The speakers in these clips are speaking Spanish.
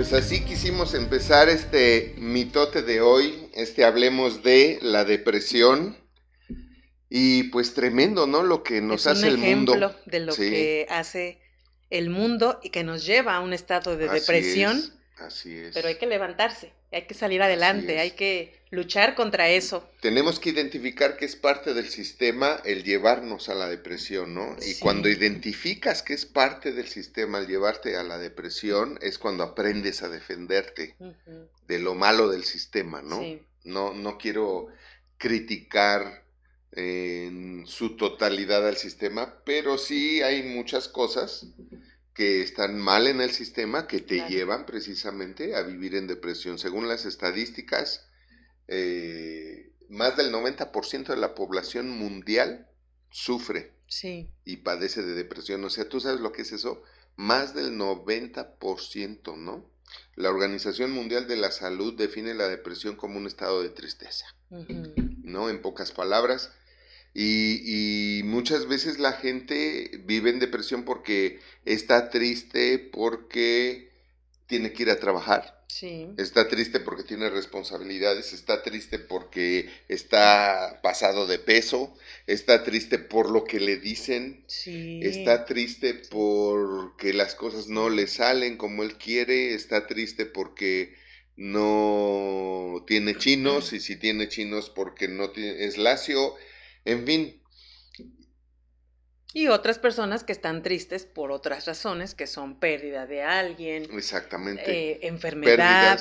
Pues así quisimos empezar este mitote de hoy, este hablemos de la depresión y pues tremendo, ¿no? Lo que nos hace el mundo. ejemplo de lo que hace el mundo y que nos lleva a un estado de depresión. Así es. Pero hay que levantarse, hay que salir adelante, hay que luchar contra eso. Tenemos que identificar que es parte del sistema el llevarnos a la depresión, ¿no? Y cuando identificas que es parte del sistema el llevarte a la depresión, es cuando aprendes a defenderte de lo malo del sistema, ¿no? No, no quiero criticar en su totalidad al sistema, pero sí hay muchas cosas que están mal en el sistema que te llevan precisamente a vivir en depresión. Según las estadísticas, eh, más del 90% de la población mundial sufre y padece de depresión. O sea, tú sabes lo que es eso, más del 90%, ¿no? La Organización Mundial de la Salud define la depresión como un estado de tristeza, ¿no? En pocas palabras, y, muchas veces la gente vive en depresión porque está triste, porque tiene que ir a trabajar. Está triste porque tiene responsabilidades, está triste porque está pasado de peso, está triste por lo que le dicen, está triste porque las cosas no le salen como él quiere, está triste porque no tiene chinos y si tiene chinos porque no tiene, es lacio, en fin. Y otras personas que están tristes por otras razones, que son pérdida de alguien. Exactamente. Eh, enfermedad.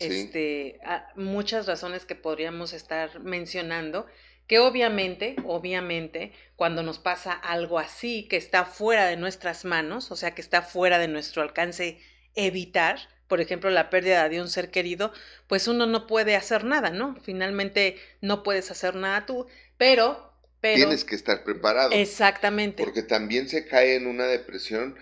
este, muchas razones que podríamos estar mencionando, que obviamente, obviamente, cuando nos pasa algo así, que está fuera de nuestras manos, o sea, que está fuera de nuestro alcance evitar, por ejemplo, la pérdida de un ser querido, pues uno no puede hacer nada, ¿no? Finalmente no puedes hacer nada tú, pero, Tienes que estar preparado. Exactamente. Porque también se cae en una depresión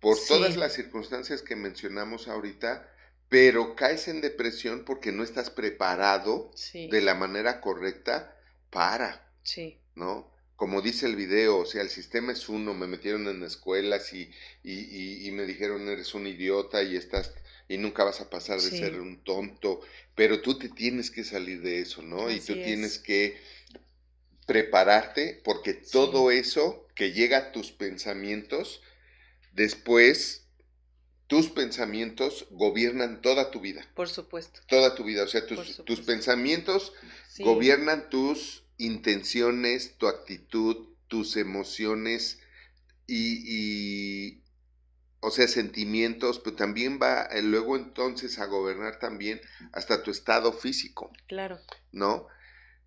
por todas las circunstancias que mencionamos ahorita, pero caes en depresión porque no estás preparado de la manera correcta para. Sí. ¿No? Como dice el video, o sea, el sistema es uno, me metieron en escuelas y, y, y, me dijeron eres un idiota y estás y nunca vas a pasar de ser un tonto, pero tú te tienes que salir de eso, ¿no? y tú tienes que prepararte porque todo eso que llega a tus pensamientos, después tus pensamientos gobiernan toda tu vida. Por supuesto. Toda tu vida. O sea, tus, pensamientos gobiernan tus intenciones, tu actitud, tus emociones y, o sea, sentimientos, pero también va eh, luego entonces a gobernar también hasta tu estado físico. Claro. ¿No?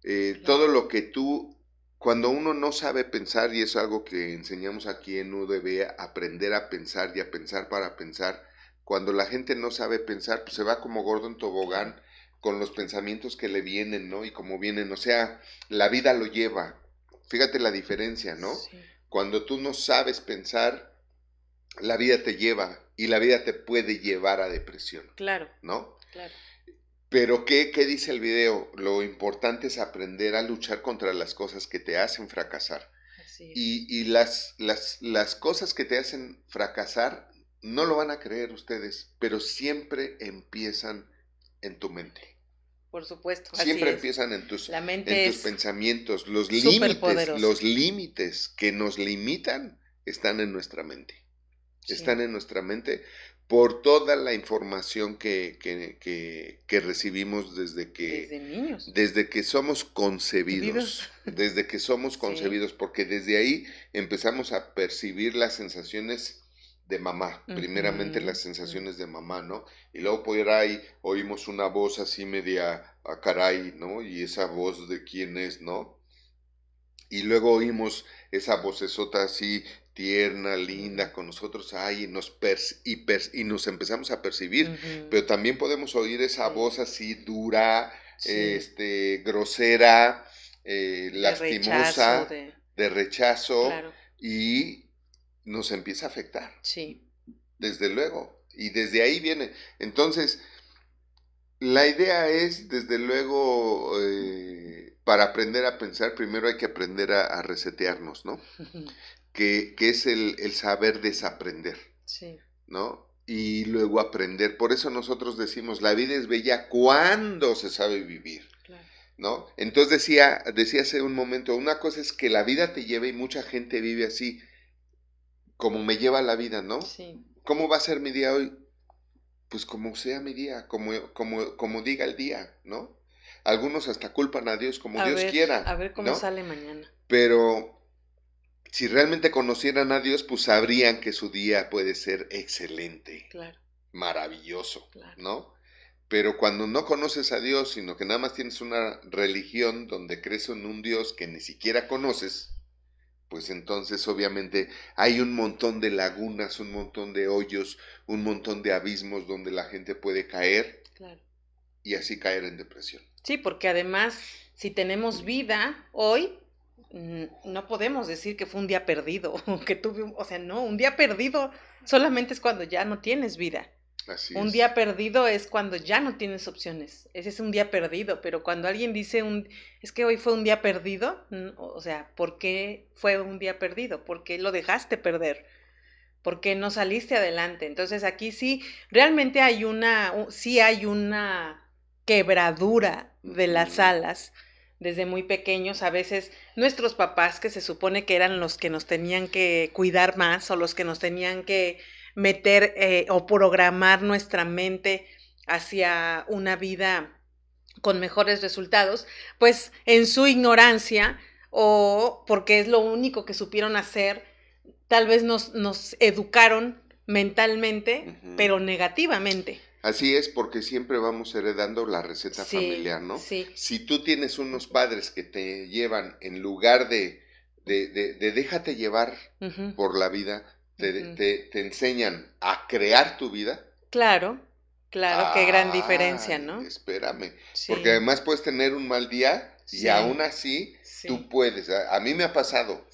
Eh, todo lo que tú, cuando uno no sabe pensar, y es algo que enseñamos aquí en UDB, aprender a pensar y a pensar para pensar, cuando la gente no sabe pensar, pues se va como gordo en tobogán con los pensamientos que le vienen, ¿no? Y como vienen, o sea, la vida lo lleva. Fíjate la diferencia, ¿no? Cuando tú no sabes pensar, la vida te lleva y la vida te puede llevar a depresión. Claro. ¿No? Claro. Pero ¿qué, ¿qué, dice el video? Lo importante es aprender a luchar contra las cosas que te hacen fracasar. Y, y las, las, las cosas que te hacen fracasar no lo van a creer ustedes, pero siempre empiezan en tu mente. Por supuesto. Siempre empiezan en tus, en tus pensamientos. Los límites, los límites que nos limitan están en nuestra mente. Están en nuestra mente por toda la información que, que, recibimos desde que... Desde niños. Desde que somos concebidos. Desde que somos concebidos, porque desde ahí empezamos a percibir las sensaciones de mamá, primeramente las sensaciones de mamá, ¿no? Y luego por ahí oímos una voz así media a ah, caray, ¿no? Y esa voz de quién es, ¿no? Y luego oímos esa vocesota así tierna, linda con nosotros, ay, y nos, y, y nos empezamos a percibir, pero también podemos oír esa voz así dura, este, grosera, eh, lastimosa, de rechazo, y nos empieza a afectar. Sí. Desde luego, y desde ahí viene. Entonces, la idea es, desde luego, eh, para aprender a pensar, primero hay que aprender a, a resetearnos, ¿no? que, es el, saber desaprender. Sí. ¿No? y luego aprender. Por eso nosotros decimos, la vida es bella cuando se sabe vivir. ¿No? Entonces decía, decía hace un momento, una cosa es que la vida te lleve y mucha gente vive así, como me lleva la vida, ¿no? Sí. ¿Cómo va a ser mi día hoy? Pues como sea mi día, como, como, como diga el día, ¿no? Algunos hasta culpan a Dios como Dios quiera. A ver cómo sale mañana. Pero si realmente conocieran a Dios, pues sabrían que su día puede ser excelente, claro. maravilloso, ¿no? Pero cuando no conoces a Dios, sino que nada más tienes una religión donde crees en un Dios que ni siquiera conoces, pues entonces obviamente hay un montón de lagunas, un montón de hoyos, un montón de abismos donde la gente puede caer y así caer en depresión. Sí, porque además, si tenemos vida hoy, no podemos decir que fue un día perdido, que tuve, o sea, no, un día perdido solamente es cuando ya no tienes vida. Así un día perdido es cuando ya no tienes opciones. Ese es un día perdido, pero cuando alguien dice un es que hoy fue un día perdido, o sea, ¿por qué fue un día perdido? ¿Por qué lo dejaste perder? ¿Por qué no saliste adelante? Entonces aquí sí realmente hay una sí hay una quebradura de las alas desde muy pequeños, a veces nuestros papás, que se supone que eran los que nos tenían que cuidar más o los que nos tenían que meter eh, o programar nuestra mente hacia una vida con mejores resultados, pues en su ignorancia o porque es lo único que supieron hacer, tal vez nos, nos educaron mentalmente, pero negativamente. Así es, porque siempre vamos heredando la receta familiar, ¿no? Sí. Si tú tienes unos padres que te llevan en lugar de, de, de, déjate llevar por la vida, te, te, enseñan a crear tu vida. Claro, claro, qué gran diferencia, ¿no? Espérame, porque además puedes tener un mal día y aún así tú puedes. A, mí me ha pasado,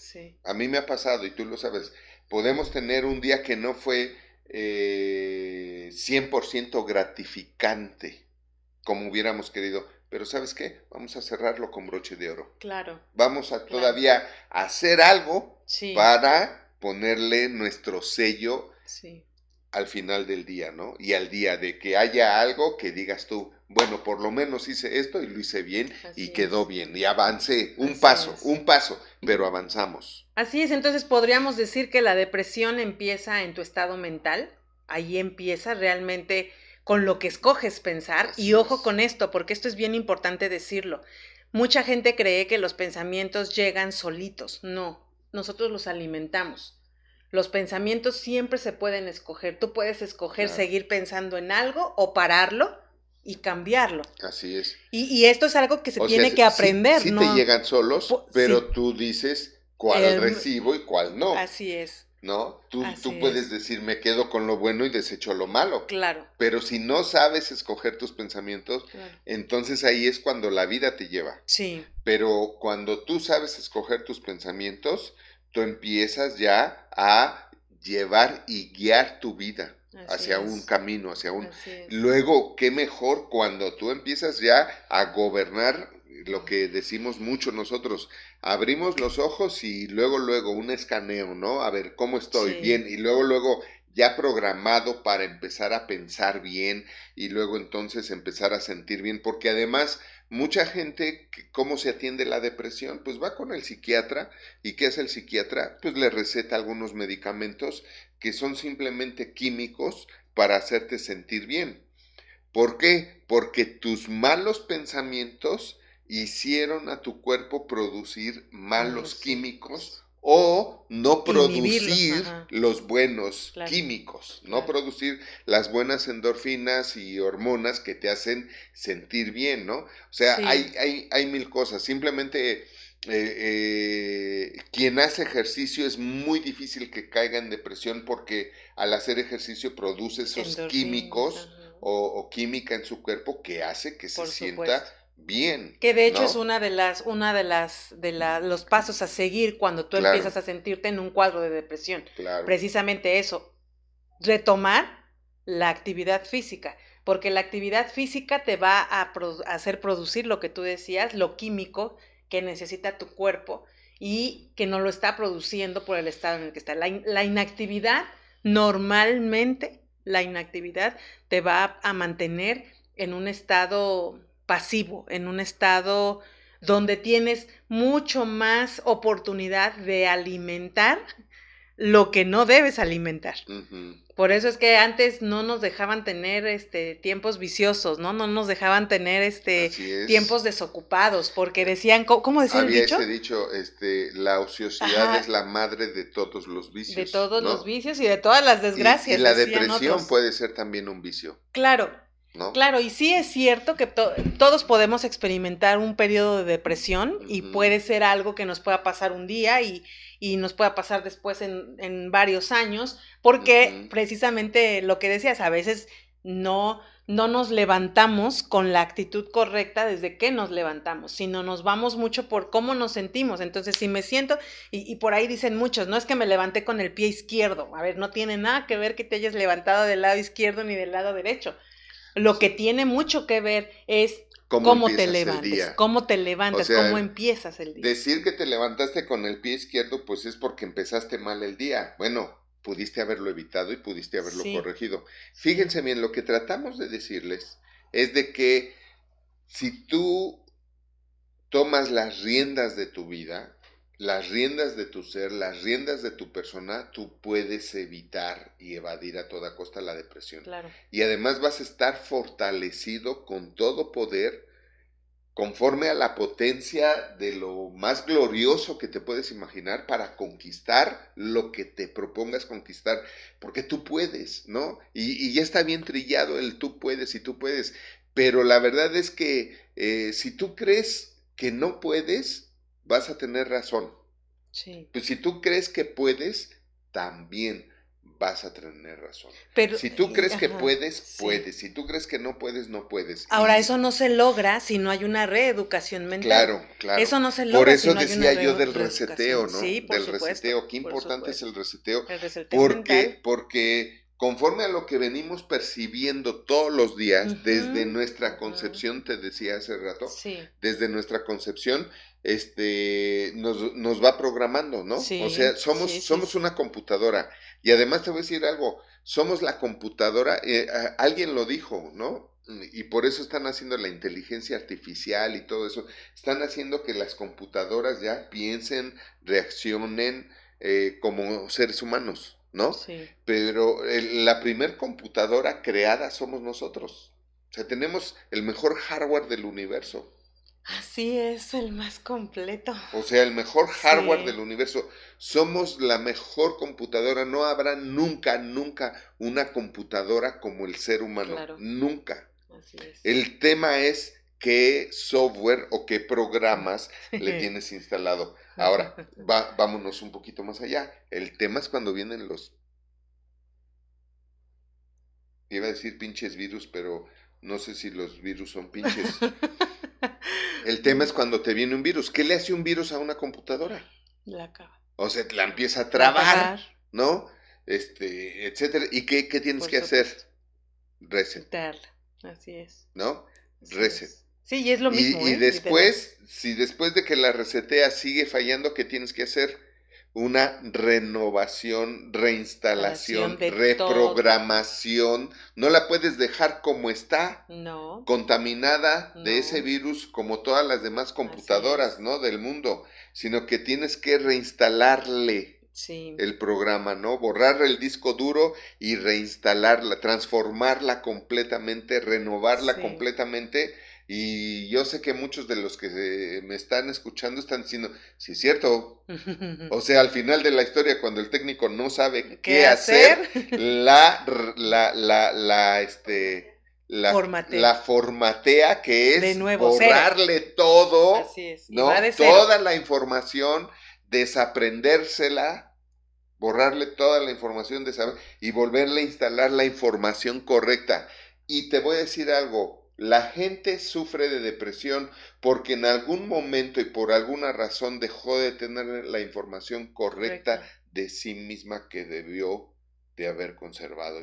a mí me ha pasado y tú lo sabes. Podemos tener un día que no fue eh, 100% gratificante como hubiéramos querido. Pero ¿sabes qué? Vamos a cerrarlo con broche de oro. Claro. Vamos a todavía hacer algo para ponerle nuestro sello al final del día, ¿no? Y al día de que haya algo que digas tú, bueno, por lo menos hice esto y lo hice bien y quedó bien y avancé un paso, un paso, pero avanzamos. Así es, entonces podríamos decir que la depresión empieza en tu estado mental, ahí empieza realmente con lo que escoges pensar y ojo con esto, porque esto es bien importante decirlo. Mucha gente cree que los pensamientos llegan solitos, no, nosotros los alimentamos. Los pensamientos siempre se pueden escoger. Tú puedes escoger seguir pensando en algo o pararlo y cambiarlo. Así es. Y, esto es algo que se tiene que aprender, sí, sí te llegan solos, pero tú dices cuál recibo y cuál no. Así es. ¿No? Tú, tú puedes decir, me quedo con lo bueno y desecho lo malo. Claro. Pero si no sabes escoger tus pensamientos, entonces ahí es cuando la vida te lleva. Sí. Pero cuando tú sabes escoger tus pensamientos, tú empiezas ya a llevar y guiar tu vida hacia un camino, hacia un... Luego, qué mejor cuando tú empiezas ya a gobernar lo que decimos mucho nosotros, abrimos los ojos y luego, luego un escaneo, ¿no? A ver cómo estoy, bien, y luego, luego ya programado para empezar a pensar bien y luego entonces empezar a sentir bien, porque además mucha gente, ¿cómo se atiende la depresión? Pues va con el psiquiatra y ¿qué hace el psiquiatra? Pues le receta algunos medicamentos que son simplemente químicos para hacerte sentir bien. ¿Por qué? Porque tus malos pensamientos hicieron a tu cuerpo producir malos químicos o no producir los buenos químicos, no producir las buenas endorfinas y hormonas que te hacen sentir bien, ¿no? O sea, hay, hay, hay, mil cosas. Simplemente eh, eh, quien hace ejercicio es muy difícil que caiga en depresión porque al hacer ejercicio produce esos químicos o, química en su cuerpo que hace que se sienta bien. Que de hecho es una de las, una de las, de los pasos a seguir cuando tú empiezas a sentirte en un cuadro de depresión. Precisamente eso, retomar la actividad física, porque la actividad física te va a, hacer producir lo que tú decías, lo químico que necesita tu cuerpo y que no lo está produciendo por el estado en el que está. La, la inactividad normalmente la inactividad te va a mantener en un estado pasivo, en un estado donde tienes mucho más oportunidad de alimentar lo que no debes alimentar. Por eso es que antes no nos dejaban tener este tiempos viciosos, ¿no? No nos dejaban tener este tiempos desocupados, porque decían, ¿cómo, decía Había el dicho? ese dicho, este, la ociosidad es la madre de todos los vicios. De todos los vicios y de todas las desgracias. Y, la depresión puede ser también un vicio. Claro, Claro, y sí es cierto que todos podemos experimentar un periodo de depresión y puede ser algo que nos pueda pasar un día y, nos pueda pasar después en, varios años, porque precisamente lo que decías, a veces no, no nos levantamos con la actitud correcta desde que nos levantamos, sino nos vamos mucho por cómo nos sentimos. Entonces, si me siento, y, y por ahí dicen muchos, no es que me levanté con el pie izquierdo, a ver, no tiene nada que ver que te hayas levantado del lado izquierdo ni del lado derecho. Lo que tiene mucho que ver es cómo, te levantas, cómo te levantas, cómo empiezas el día. Decir que te levantaste con el pie izquierdo, pues es porque empezaste mal el día. Bueno, pudiste haberlo evitado y pudiste haberlo corregido. Fíjense bien, lo que tratamos de decirles es de que si tú tomas las riendas de tu vida, las riendas de tu ser, las riendas de tu persona, tú puedes evitar y evadir a toda costa la depresión. Y además vas a estar fortalecido con todo poder conforme a la potencia de lo más glorioso que te puedes imaginar para conquistar lo que te propongas conquistar, porque tú puedes, ¿no? Y, ya está bien trillado el tú puedes y tú puedes, pero la verdad es que eh, si tú crees que no puedes, vas a tener razón. Sí. Pues si tú crees que puedes, también vas a tener razón. Pero, si tú crees que puedes, puedes. Si tú crees que no puedes, no puedes. Ahora, eso no se logra si no hay una reeducación mental. Claro, claro. Eso no se logra. Por eso decía yo del reseteo, ¿no? Sí, por del reseteo. Qué importante es el reseteo. El reseteo ¿Por qué? Porque conforme a lo que venimos percibiendo todos los días, desde nuestra concepción, te decía hace rato, sí. desde nuestra concepción, este, nos, nos va programando, ¿no? o sea, somos, somos una computadora. Y además te voy a decir algo, somos la computadora, eh, alguien lo dijo, ¿no? Y por eso están haciendo la inteligencia artificial y todo eso. Están haciendo que las computadoras ya piensen, reaccionen eh, como seres humanos, ¿no? Sí. Pero la primer computadora creada somos nosotros. O sea, tenemos el mejor hardware del universo. Así es, el más completo. O sea, el mejor hardware del universo. Somos la mejor computadora. No habrá nunca, nunca una computadora como el ser humano. Nunca. Así es. El tema es qué software o qué programas le tienes instalado. Ahora, va, vámonos un poquito más allá. El tema es cuando vienen los... Iba a decir pinches virus, pero no sé si los virus son pinches. El tema es cuando te viene un virus. ¿Qué le hace un virus a una computadora? La acaba. O sea, la empieza a trabar, ¿no? Este, etcétera. ¿Y qué, tienes que hacer? Reset. Así es. ¿No? Reset. Sí, y es lo mismo. Y, y ¿eh? después, si después de que la resetea sigue fallando, ¿qué tienes que hacer? Una renovación, reinstalación, reprogramación. No la puedes dejar como está, no. contaminada de ese virus como todas las demás computadoras, ¿no? Del mundo, sino que tienes que reinstalarle el programa, ¿no? Borrar el disco duro y reinstalarla, transformarla completamente, renovarla completamente y yo sé que muchos de los que me están escuchando están diciendo, sí es cierto. O sea, al final de la historia, cuando el técnico no sabe qué, hacer, la, la, la, la, este, la formatea. la formatea, que es borrarle todo, ¿no? Toda la información, desaprendérsela, borrarle toda la información de saber y volverle a instalar la información correcta. Y te voy a decir algo, la gente sufre de depresión porque en algún momento y por alguna razón dejó de tener la información correcta de sí misma que debió de haber conservado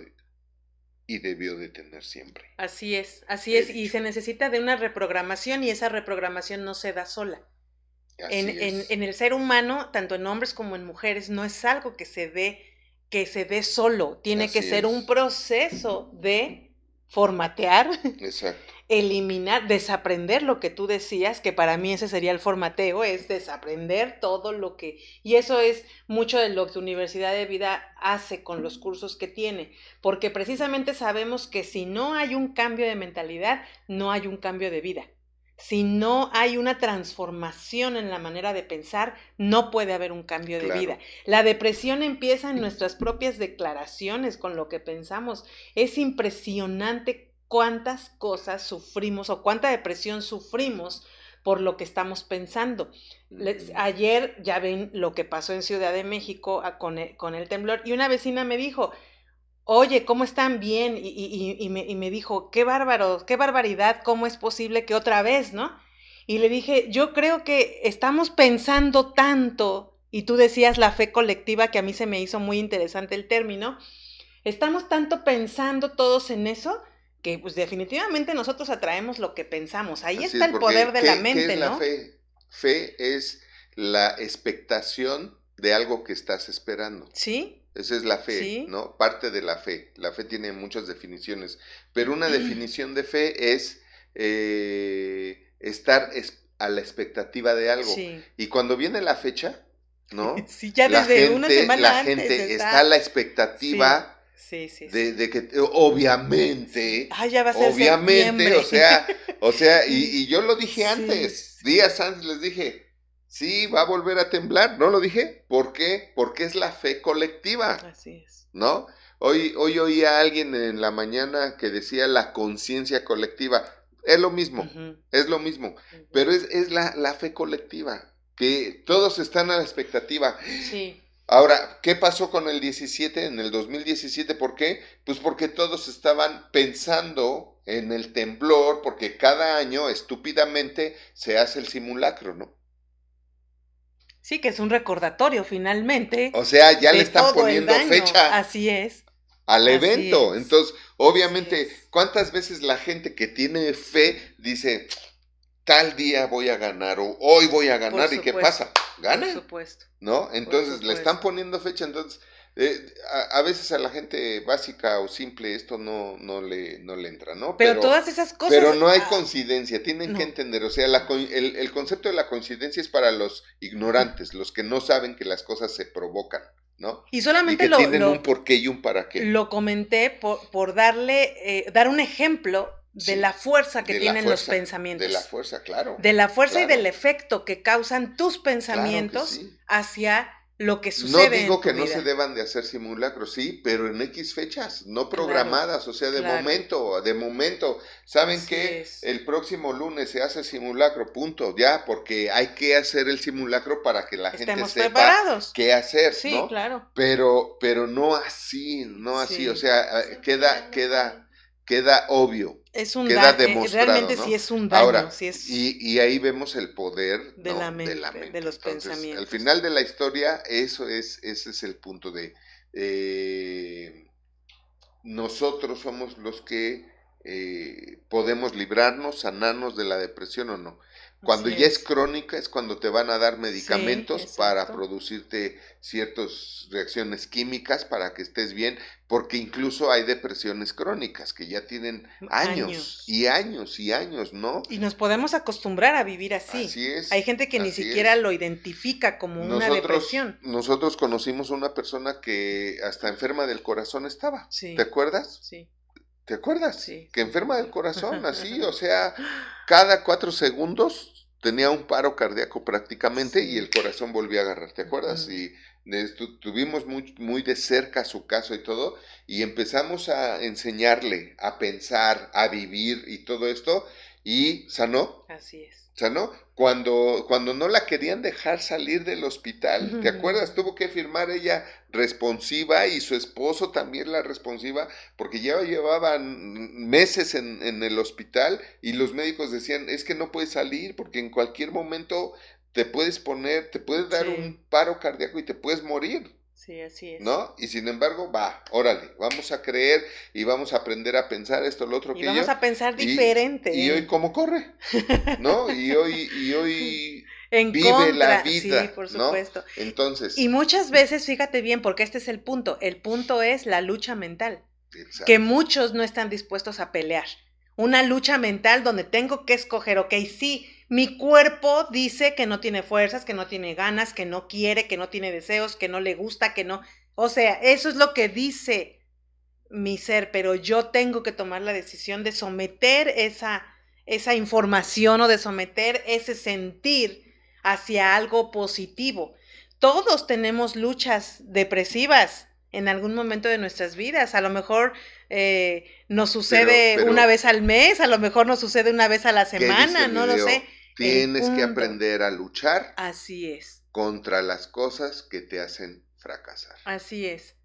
y debió de tener siempre. Así es, así es, y se necesita de una reprogramación y esa reprogramación no se da sola. En, en, en, el ser humano, tanto en hombres como en mujeres, no es algo que se dé que se dé solo, tiene que ser un proceso de formatear, eliminar, desaprender lo que tú decías, que para mí ese sería el formateo, es desaprender todo lo que... Y eso es mucho de lo que Universidad de Vida hace con los cursos que tiene, porque precisamente sabemos que si no hay un cambio de mentalidad, no hay un cambio de vida. Si no hay una transformación en la manera de pensar, no puede haber un cambio de vida. La depresión empieza en nuestras propias declaraciones con lo que pensamos. Es impresionante cuántas cosas sufrimos o cuánta depresión sufrimos por lo que estamos pensando. ayer ya ven lo que pasó en Ciudad de México ah, con con el temblor y una vecina me dijo, oye, ¿cómo están bien? Y, me, dijo, qué bárbaro, qué barbaridad, ¿cómo es posible que otra vez, no? Y le dije, yo creo que estamos pensando tanto, y tú decías la fe colectiva, que a mí se me hizo muy interesante el término, estamos tanto pensando todos en eso, que pues definitivamente nosotros atraemos lo que pensamos. Ahí está el poder de la mente, ¿qué es La fe? fe es la expectación de algo que estás esperando. Sí. Esa es la fe, ¿no? Parte de la fe. La fe tiene muchas definiciones, pero una definición de fe es eh, estar a la expectativa de algo. Y cuando viene la fecha, ¿no? Sí, ya desde una semana la gente está... a la expectativa. Sí, sí, de, que obviamente, ah, ya va a ser obviamente, o sea, o sea, y, y yo lo dije antes, días antes les dije, Sí, va a volver a temblar, ¿no lo dije? ¿Por qué? Porque es la fe colectiva. Así es. ¿No? Hoy, hoy oí a alguien en la mañana que decía la conciencia colectiva. Es lo mismo, es lo mismo, pero es, es la, la, fe colectiva, que todos están a la expectativa. Sí. Ahora, ¿qué pasó con el 17, en el 2017? ¿Por qué? Pues porque todos estaban pensando en el temblor, porque cada año estúpidamente se hace el simulacro, ¿no? Sí, que es un recordatorio finalmente. O sea, ya le están poniendo fecha. Así es. Al evento. Entonces, obviamente, ¿cuántas veces la gente que tiene fe dice, tal día voy a ganar o hoy voy a ganar? ¿Y qué pasa? Gana. Por supuesto. ¿No? Entonces, le están poniendo fecha. Entonces, eh, a, veces a la gente básica o simple esto no, no, le, no le entra, ¿no? Pero, todas esas cosas... Pero no hay ah, coincidencia, tienen que entender, o sea, el, el, concepto de la coincidencia es para los ignorantes, los que no saben que las cosas se provocan. ¿no? Y solamente que lo, tienen un porqué y un para qué. Lo comenté por, por darle, eh, dar un ejemplo de la fuerza que tienen los pensamientos. De la fuerza, claro. De la fuerza y del efecto que causan tus pensamientos hacia lo que sucede. No digo que no se deban de hacer simulacros, sí, pero en X fechas, no programadas, o sea, de momento, de momento. ¿Saben que El próximo lunes se hace simulacro, punto, ya, porque hay que hacer el simulacro para que la gente sepa preparados. qué hacer, sí, claro. Pero, pero no así, no así, o sea, queda, queda, queda obvio es un daño, eh, realmente sí es un daño. Ahora, es y, ahí vemos el poder de, la, mente, de, los pensamientos. Al final de la historia, eso es, ese es el punto de eh, nosotros somos los que eh, podemos librarnos, sanarnos de la depresión o no. Cuando ya es. crónica es cuando te van a dar medicamentos para producirte ciertas reacciones químicas para que estés bien, porque incluso hay depresiones crónicas que ya tienen años, y años y años, ¿no? Y nos podemos acostumbrar a vivir así. Así es. Hay gente que ni siquiera lo identifica como una depresión. Nosotros conocimos una persona que hasta enferma del corazón estaba. ¿Te acuerdas? Sí. ¿Te acuerdas? Sí. Que enferma del corazón, así, o sea, cada cuatro segundos tenía un paro cardíaco prácticamente y el corazón volvía a agarrar, ¿te acuerdas? Y tuvimos muy, muy de cerca su caso y todo, y empezamos a enseñarle a pensar, a vivir y todo esto, y sanó. Así es. Sanó. Cuando, cuando no la querían dejar salir del hospital, ¿te acuerdas? Tuvo que firmar ella responsiva y su esposo también la responsiva, porque ya llevaban meses en, en el hospital y los médicos decían, es que no puedes salir porque en cualquier momento te puedes poner, te puedes dar un paro cardíaco y te puedes morir. Sí, así es. ¿No? Y sin embargo, va, órale, vamos a creer y vamos a aprender a pensar esto, lo otro y que vamos a pensar diferente. Y, hoy cómo corre, ¿no? Y hoy, y hoy en Vive la vida, sí, por supuesto. Entonces. Y muchas veces, fíjate bien, porque este es el punto. El punto es la lucha mental. Que muchos no están dispuestos a pelear. Una lucha mental donde tengo que escoger, ok, sí, mi cuerpo dice que no tiene fuerzas, que no tiene ganas, que no quiere, que no tiene deseos, que no le gusta, que no. O sea, eso es lo que dice mi ser, pero yo tengo que tomar la decisión de someter esa, esa información o de someter ese sentir hacia algo positivo. Todos tenemos luchas depresivas en algún momento de nuestras vidas. A lo mejor eh, nos sucede una vez al mes, a lo mejor nos sucede una vez a la semana, no lo sé. Tienes que aprender a luchar. Así es. Contra las cosas que te hacen fracasar. Así es.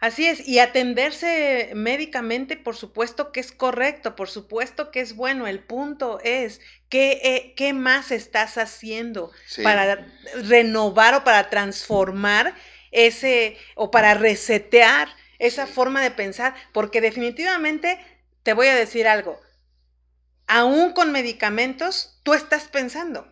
Así es, y atenderse médicamente, por supuesto que es correcto, por supuesto que es bueno. El punto es, ¿qué, eh, qué más estás haciendo para renovar o para transformar ese, o para resetear esa forma de pensar? Porque definitivamente, te voy a decir algo, aún con medicamentos, tú estás pensando.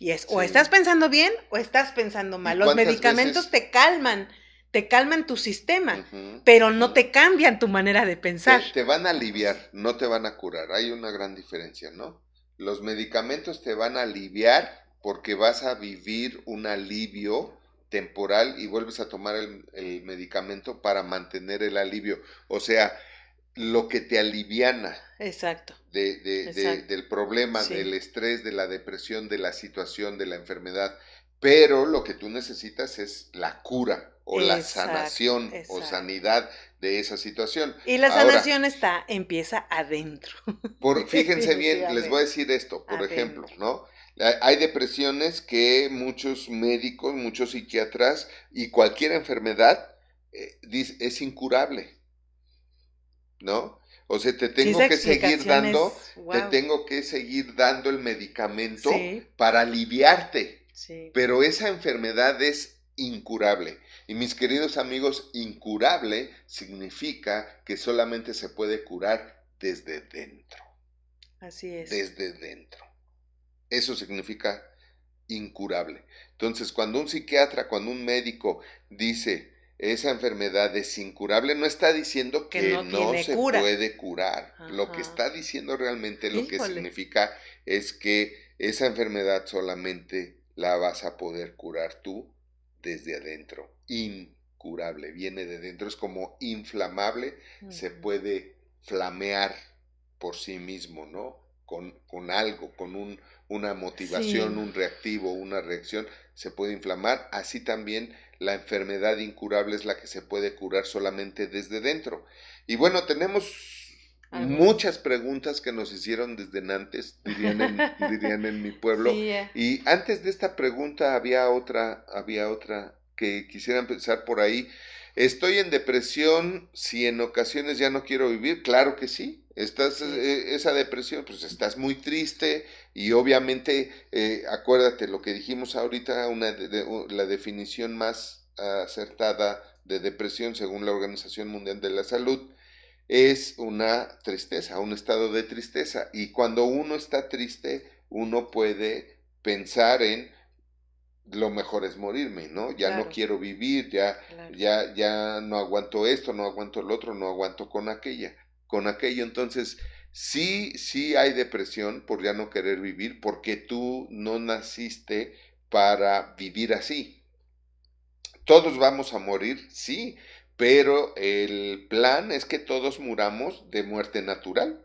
Y es, o estás pensando bien o estás pensando mal. Los medicamentos te calman te calman tu sistema, pero no te cambian tu manera de pensar. Te, van a aliviar, no te van a curar. Hay una gran diferencia, ¿no? Los medicamentos te van a aliviar porque vas a vivir un alivio temporal y vuelves a tomar el, medicamento para mantener el alivio. O sea, lo que te aliviana. Exacto. De, del problema, del estrés, de la depresión, de la situación, de la enfermedad. Pero lo que tú necesitas es la cura o la sanación o sanidad de esa situación. Y la sanación está, empieza adentro. Por, fíjense bien, les voy a decir esto, por ejemplo, ¿no? Hay depresiones que muchos médicos, muchos psiquiatras y cualquier enfermedad eh, es incurable, ¿no? O sea, te tengo que seguir dando, te tengo que seguir dando el medicamento para aliviarte. Pero esa enfermedad es incurable. Y mis queridos amigos, incurable significa que solamente se puede curar desde dentro. Así es. Desde dentro. Eso significa incurable. Entonces, cuando un psiquiatra, cuando un médico dice esa enfermedad es incurable, no está diciendo que, no, se puede curar. Lo que está diciendo realmente lo que significa es que esa enfermedad solamente la vas a poder curar tú desde adentro. Incurable, viene de dentro, es como inflamable, se puede flamear por sí mismo, ¿no? Con, con algo, con un, una motivación, un reactivo, una reacción, se puede inflamar. Así también la enfermedad incurable es la que se puede curar solamente desde dentro. Y bueno, tenemos muchas preguntas que nos hicieron desde antes, dirían en, dirían en mi pueblo. Eh. Y antes de esta pregunta había otra, había otra que quisiera empezar por ahí. ¿Estoy en depresión si en ocasiones ya no quiero vivir? Claro que sí. Estás, eh, esa depresión, pues estás muy triste y obviamente, eh, acuérdate lo que dijimos ahorita, una la definición más acertada de depresión según la Organización Mundial de la Salud es una tristeza, un estado de tristeza. Y cuando uno está triste, uno puede pensar en lo mejor es morirme, ¿no? Ya no quiero vivir, ya, ya, ya no aguanto esto, no aguanto el otro, no aguanto con aquella, con aquello. Entonces, sí, sí hay depresión por ya no querer vivir, porque tú no naciste para vivir así. Todos vamos a morir, sí, pero el plan es que todos muramos de muerte natural,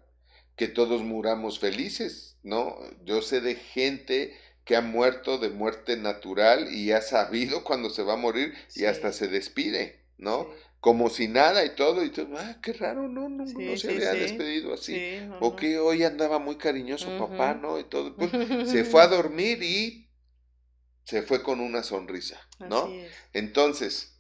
que todos muramos felices, ¿no? Yo sé de gente que ha muerto de muerte natural y ha sabido cuando se va a morir y hasta se despide, ¿no? Como si nada y todo, y tú, ah, qué raro, no, no, no se había despedido así. o que hoy andaba muy cariñoso papá, ¿no? Y todo. Pues, se fue a dormir y se fue con una sonrisa, ¿no? Entonces,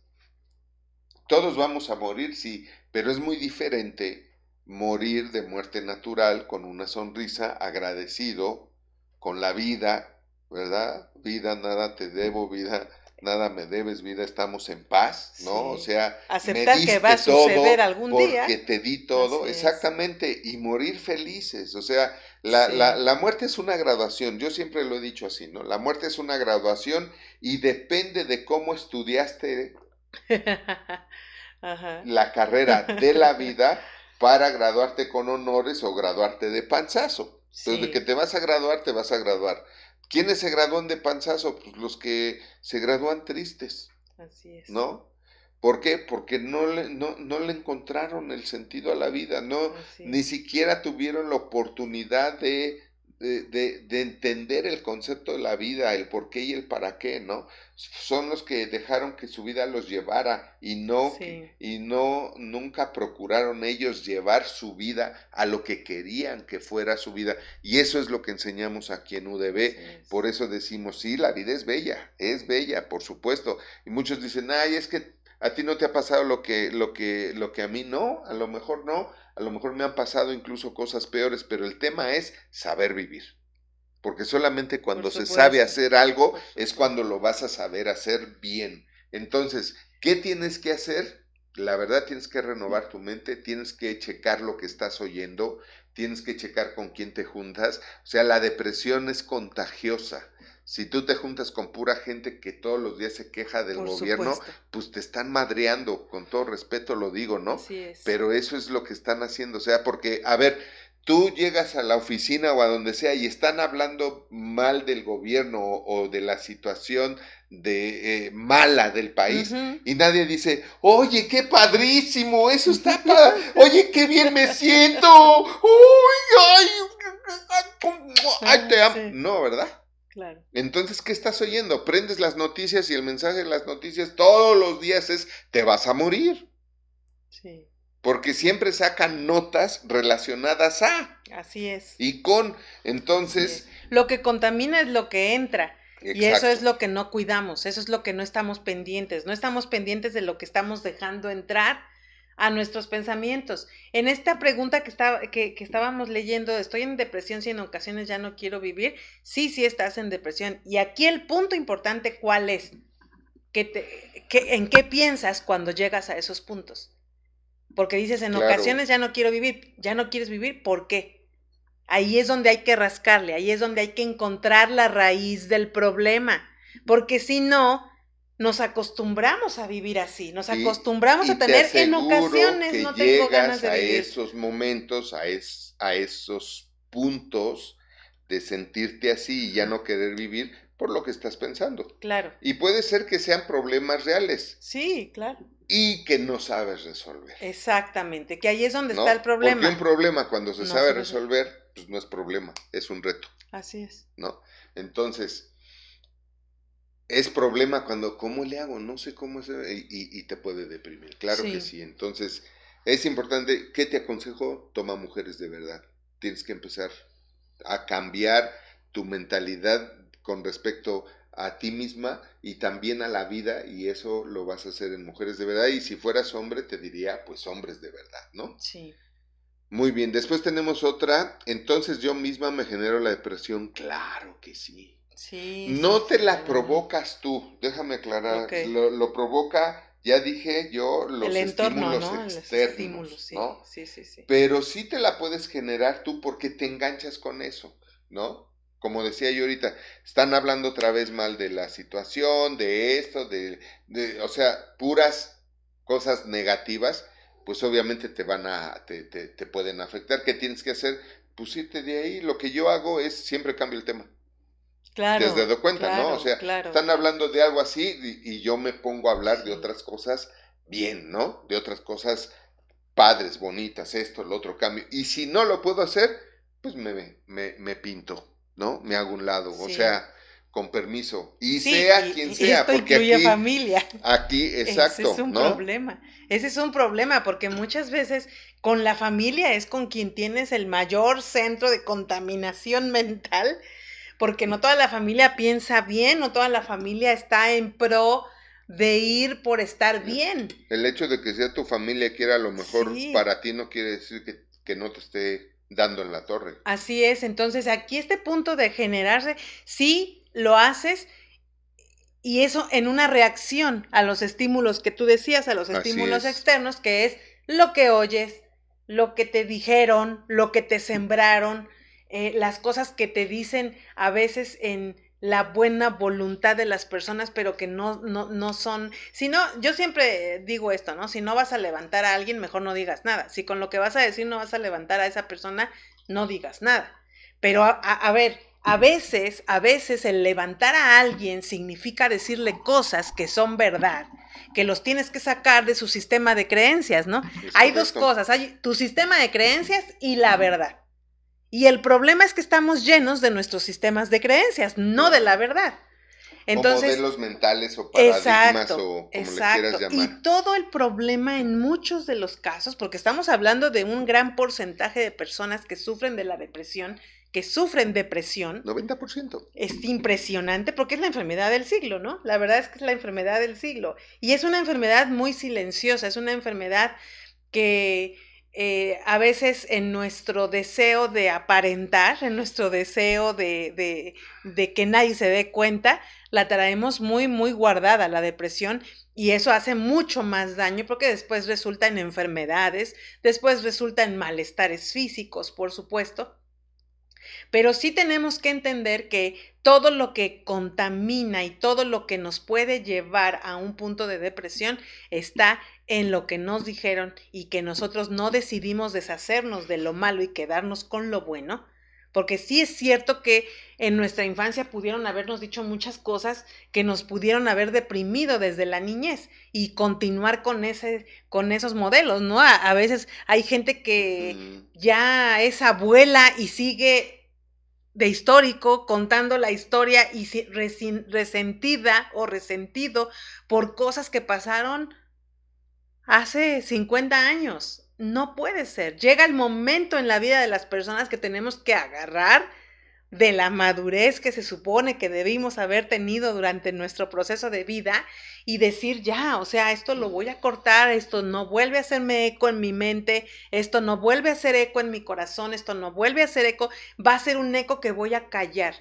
todos vamos a morir, sí, pero es muy diferente morir de muerte natural con una sonrisa, agradecido con la vida, ¿verdad? Vida, nada te debo, vida, nada me debes, vida, estamos en paz, ¿no? O sea, aceptar que va a suceder algún día. Porque te di todo, exactamente, y morir felices, o sea, La, la, la, muerte es una graduación, yo siempre lo he dicho así, ¿no? La muerte es una graduación y depende de cómo estudiaste la carrera de la vida para graduarte con honores o graduarte de panzazo. Entonces, de que te vas a graduar, te vas a graduar. ¿Quiénes se gradúan de panzazo? Pues los que se gradúan tristes. Así es. ¿No? ¿Por qué? Porque no le, no, no le encontraron el sentido a la vida, no, ni siquiera tuvieron la oportunidad de de, de, entender el concepto de la vida, el por qué y el para qué, ¿no? Son los que dejaron que su vida los llevara y no, y no, nunca procuraron ellos llevar su vida a lo que querían que fuera su vida. Y eso es lo que enseñamos aquí en UDB. Por eso decimos, sí, la vida es bella, es bella, por supuesto. Y muchos dicen, ay, es que a ti no te ha pasado lo que, lo que, lo que a mí no, a lo mejor no, a lo mejor me han pasado incluso cosas peores, pero el tema es saber vivir. Porque solamente cuando se sabe hacer algo es cuando lo vas a saber hacer bien. Entonces, ¿qué tienes que hacer? La verdad tienes que renovar tu mente, tienes que checar lo que estás oyendo, tienes que checar con quién te juntas. O sea, la depresión es contagiosa. Si tú te juntas con pura gente que todos los días se queja del gobierno, pues te están madreando, con todo respeto lo digo, ¿no? Pero eso es lo que están haciendo, o sea, porque, a ver, tú llegas a la oficina o a donde sea y están hablando mal del gobierno o, de la situación de eh, mala del país y nadie dice, oye, qué padrísimo, eso está oye, qué bien me siento, uy, ay, ay, te amo, no, ¿verdad? Entonces, ¿qué estás oyendo? Prendes las noticias y el mensaje de las noticias todos los días es, te vas a morir. Sí. Porque siempre sacan notas relacionadas a. Así es. Y con, entonces... Lo que contamina es lo que entra. Y eso es lo que no cuidamos, eso es lo que no estamos pendientes. No estamos pendientes de lo que estamos dejando entrar a nuestros pensamientos. En esta pregunta que, estaba, que, estábamos leyendo, ¿estoy en depresión si en ocasiones ya no quiero vivir? Sí, sí estás en depresión. Y aquí el punto importante, ¿cuál es? ¿Qué te, ¿En qué piensas cuando llegas a esos puntos? Porque dices, en ocasiones ya no quiero vivir, ya no quieres vivir, ¿por qué? Ahí es donde hay que rascarle, ahí es donde hay que encontrar la raíz del problema, porque si no, nos acostumbramos a vivir así, nos acostumbramos a tener en ocasiones no tengo ganas de a esos momentos, a, a esos puntos de sentirte así y ya no querer vivir por lo que estás pensando. Claro. Y puede ser que sean problemas reales. Sí, claro. Y que no sabes resolver. Exactamente, que ahí es donde está el problema. Porque un problema cuando se sabe resolver, pues no es problema, es un reto. Así es. ¿No? Entonces, es problema cuando, ¿cómo le hago? No sé cómo hacer y, y te puede deprimir. Claro que sí. Entonces, es importante, ¿qué te aconsejo? Toma mujeres de verdad. Tienes que empezar a cambiar tu mentalidad con respecto a ti misma y también a la vida y eso lo vas a hacer en mujeres de verdad y si fueras hombre te diría pues hombres de verdad, ¿no? Sí. Muy bien, después tenemos otra, entonces yo misma me genero la depresión, claro que sí no te la provocas tú, déjame aclarar, lo, provoca, ya dije yo, los estímulos externos, ¿no? Sí, sí, sí. Pero sí te la puedes generar tú porque te enganchas con eso, ¿no? Como decía yo ahorita, están hablando otra vez mal de la situación, de esto, de, de o sea, puras cosas negativas, pues obviamente te van a, te, te, te pueden afectar. ¿Qué tienes que hacer? Pues irte de ahí. Lo que yo hago es siempre cambio el tema. Claro. Te has dado cuenta, ¿no? O sea, están hablando de algo así y, yo me pongo a hablar de otras cosas bien, ¿no? De otras cosas padres, bonitas, esto, el otro cambio. Y si no lo puedo hacer, pues me, me, me pinto, ¿no? Me hago un lado. O sea, con permiso. Y sea quien sea. Esto porque aquí, familia. Aquí, exacto. Ese es un problema. Ese es un problema porque muchas veces con la familia es con quien tienes el mayor centro de contaminación mental porque no toda la familia piensa bien, no toda la familia está en pro de ir por estar bien. El hecho de que sea tu familia quiera lo mejor para ti no quiere decir que, no te esté dando en la torre. Así es, entonces aquí este punto de generarse, sí lo haces y eso en una reacción a los estímulos que tú decías, a los estímulos externos, que es lo que oyes, lo que te dijeron, lo que te sembraron, eh, las cosas que te dicen a veces en la buena voluntad de las personas, pero que no, no, no son, si no, yo siempre digo esto, ¿no? Si no vas a levantar a alguien, mejor no digas nada. Si con lo que vas a decir no vas a levantar a esa persona, no digas nada. Pero a ver, a veces, a veces el levantar a alguien significa decirle cosas que son verdad, que los tienes que sacar de su sistema de creencias, ¿no? hay dos cosas, hay tu sistema de creencias y la verdad. Y el problema es que estamos llenos de nuestros sistemas de creencias, no de la verdad. Entonces, o modelos mentales o paradigmas o como le quieras llamar. Y todo el problema en muchos de los casos, porque estamos hablando de un gran porcentaje de personas que sufren de la depresión que sufren depresión. 90%. Es impresionante porque es la enfermedad del siglo, ¿no? La verdad es que es la enfermedad del siglo. Y es una enfermedad muy silenciosa, es una enfermedad que eh, a veces en nuestro deseo de aparentar, en nuestro deseo de, de, de que nadie se dé cuenta, la traemos muy, muy guardada, la depresión, y eso hace mucho más daño porque después resulta en enfermedades, después resulta en malestares físicos, por supuesto, pero sí tenemos que entender que todo lo que contamina y todo lo que nos puede llevar a un punto de depresión está en lo que nos dijeron y que nosotros no decidimos deshacernos de lo malo y quedarnos con lo bueno. Porque sí es cierto que en nuestra infancia pudieron habernos dicho muchas cosas que nos pudieron haber deprimido desde la niñez y continuar con ese, con esos modelos, ¿no? A, a veces hay gente que ya es abuela y sigue de histórico contando la historia y resentida o resentido por cosas que pasaron hace 50 años. No puede ser. Llega el momento en la vida de las personas que tenemos que agarrar de la madurez que se supone que debimos haber tenido durante nuestro proceso de vida y decir ya, o sea, esto lo voy a cortar, esto no vuelve a hacerme eco en mi mente, esto no vuelve a hacer eco en mi corazón, esto no vuelve a hacer eco, va a ser un eco que voy a callar.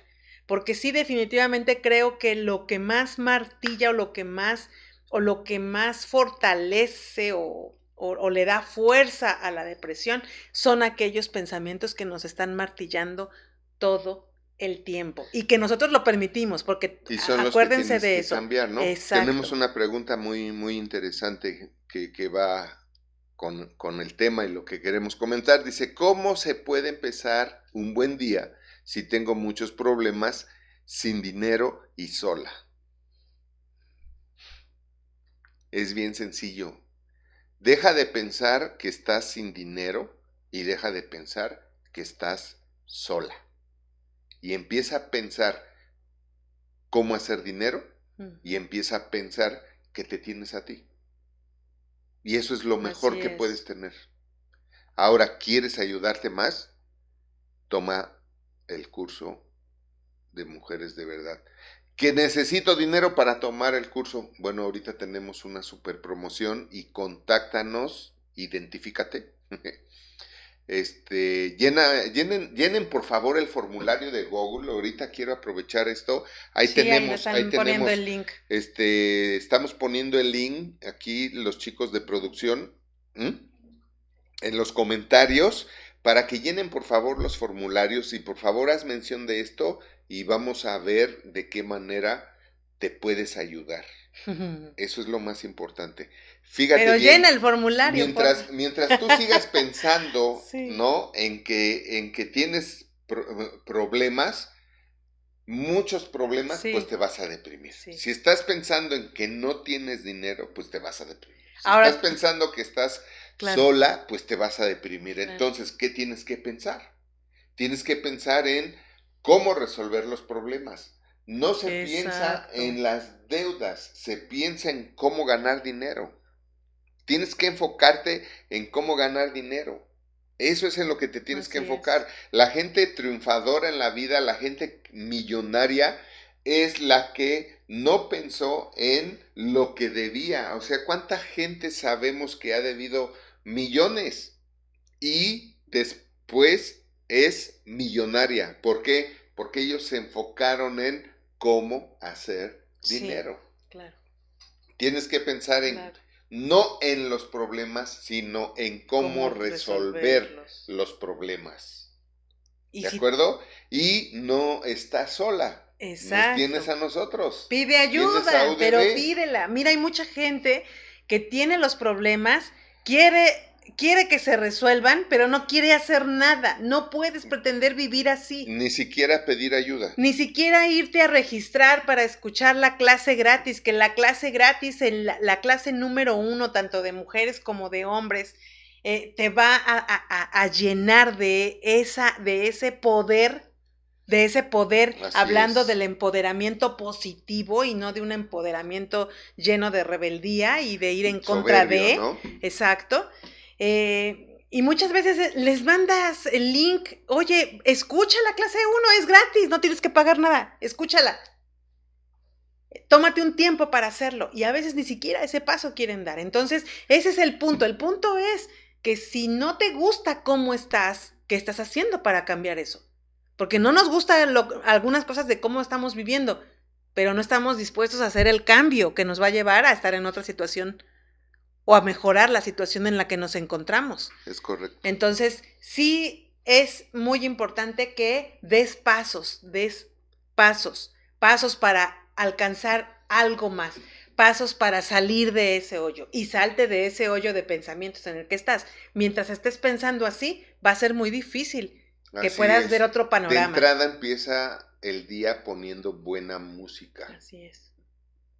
Porque sí, definitivamente creo que lo que más martilla o lo que más o lo que más fortalece o, o, le da fuerza a la depresión son aquellos pensamientos que nos están martillando todo el tiempo y que nosotros lo permitimos porque acuérdense de eso. Cambiar, ¿no? Tenemos una pregunta muy muy interesante que, que va con, con, el tema y lo que queremos comentar. Dice, ¿cómo se puede empezar un buen día si tengo muchos problemas sin dinero y sola? Es bien sencillo. Deja de pensar que estás sin dinero y deja de pensar que estás sola y empieza a pensar cómo hacer dinero y empieza a pensar que te tienes a ti. Y eso es lo mejor que puedes tener. Ahora, ¿quieres ayudarte más? Toma el curso de mujeres de verdad. ¿Que necesito dinero para tomar el curso? Bueno, ahorita tenemos una super promoción y contáctanos, identifícate. Este, llena, llenen, llenen por favor el formulario de Google. Ahorita quiero aprovechar esto. Ahí tenemos, ahí, tenemos el link. Este, estamos poniendo el link aquí los chicos de producción en los comentarios para que llenen por favor los formularios y por favor haz mención de esto y vamos a ver de qué manera te puedes ayudar. Eso es lo más importante. Fíjate Pero llena el formulario. Mientras, mientras tú sigas pensando, ¿no? En que, en que tienes problemas, muchos problemas, pues te vas a deprimir. Si estás pensando en que no tienes dinero, pues te vas a deprimir. Si estás pensando que estás sola, pues te vas a deprimir. Entonces, ¿qué tienes que pensar? Tienes que pensar en cómo resolver los problemas. No se piensa en las deudas, se piensa en cómo ganar dinero. Tienes que enfocarte en cómo ganar dinero. Eso es en lo que te tienes que enfocar. La gente triunfadora en la vida, la gente millonaria, es la que no pensó en lo que debía. O sea, ¿cuánta gente sabemos que ha debido millones y después es millonaria? ¿Por qué? Porque ellos se enfocaron en cómo hacer dinero. claro. Tienes que pensar en no en los problemas, sino en cómo, resolver los problemas. ¿De acuerdo? Y no está sola. Exacto. Nos tienes a nosotros. Pide ayuda, pero pídela. Mira, hay mucha gente que tiene los problemas, quiere quiere que se resuelvan, pero no quiere hacer nada. No puedes pretender vivir así. Ni siquiera pedir ayuda. Ni siquiera irte a registrar para escuchar la clase gratis, que la clase gratis, la, clase número uno, tanto de mujeres como de hombres, eh, te va a, llenar de, esa, de ese poder de ese poder, hablando del empoderamiento positivo y no de un empoderamiento lleno de rebeldía y de ir en contra de. Exacto. Eh, y muchas veces eh, les mandas el link, oye, escucha la clase 1, es gratis, no tienes que pagar nada, escúchala. Tómate un tiempo para hacerlo y a veces ni siquiera ese paso quieren dar. Entonces, ese es el punto. El punto es que si no te gusta cómo estás, ¿qué estás haciendo para cambiar eso? Porque no nos gustan algunas cosas de cómo estamos viviendo, pero no estamos dispuestos a hacer el cambio que nos va a llevar a estar en otra situación o a mejorar la situación en la que nos encontramos. Es correcto. Entonces, sí es muy importante que des pasos, des pasos, pasos para alcanzar algo más, pasos para salir de ese hoyo y salte de ese hoyo de pensamientos en el que estás. Mientras estés pensando así, va a ser muy difícil que puedas ver otro panorama. De entrada empieza el día poniendo buena música. Así es.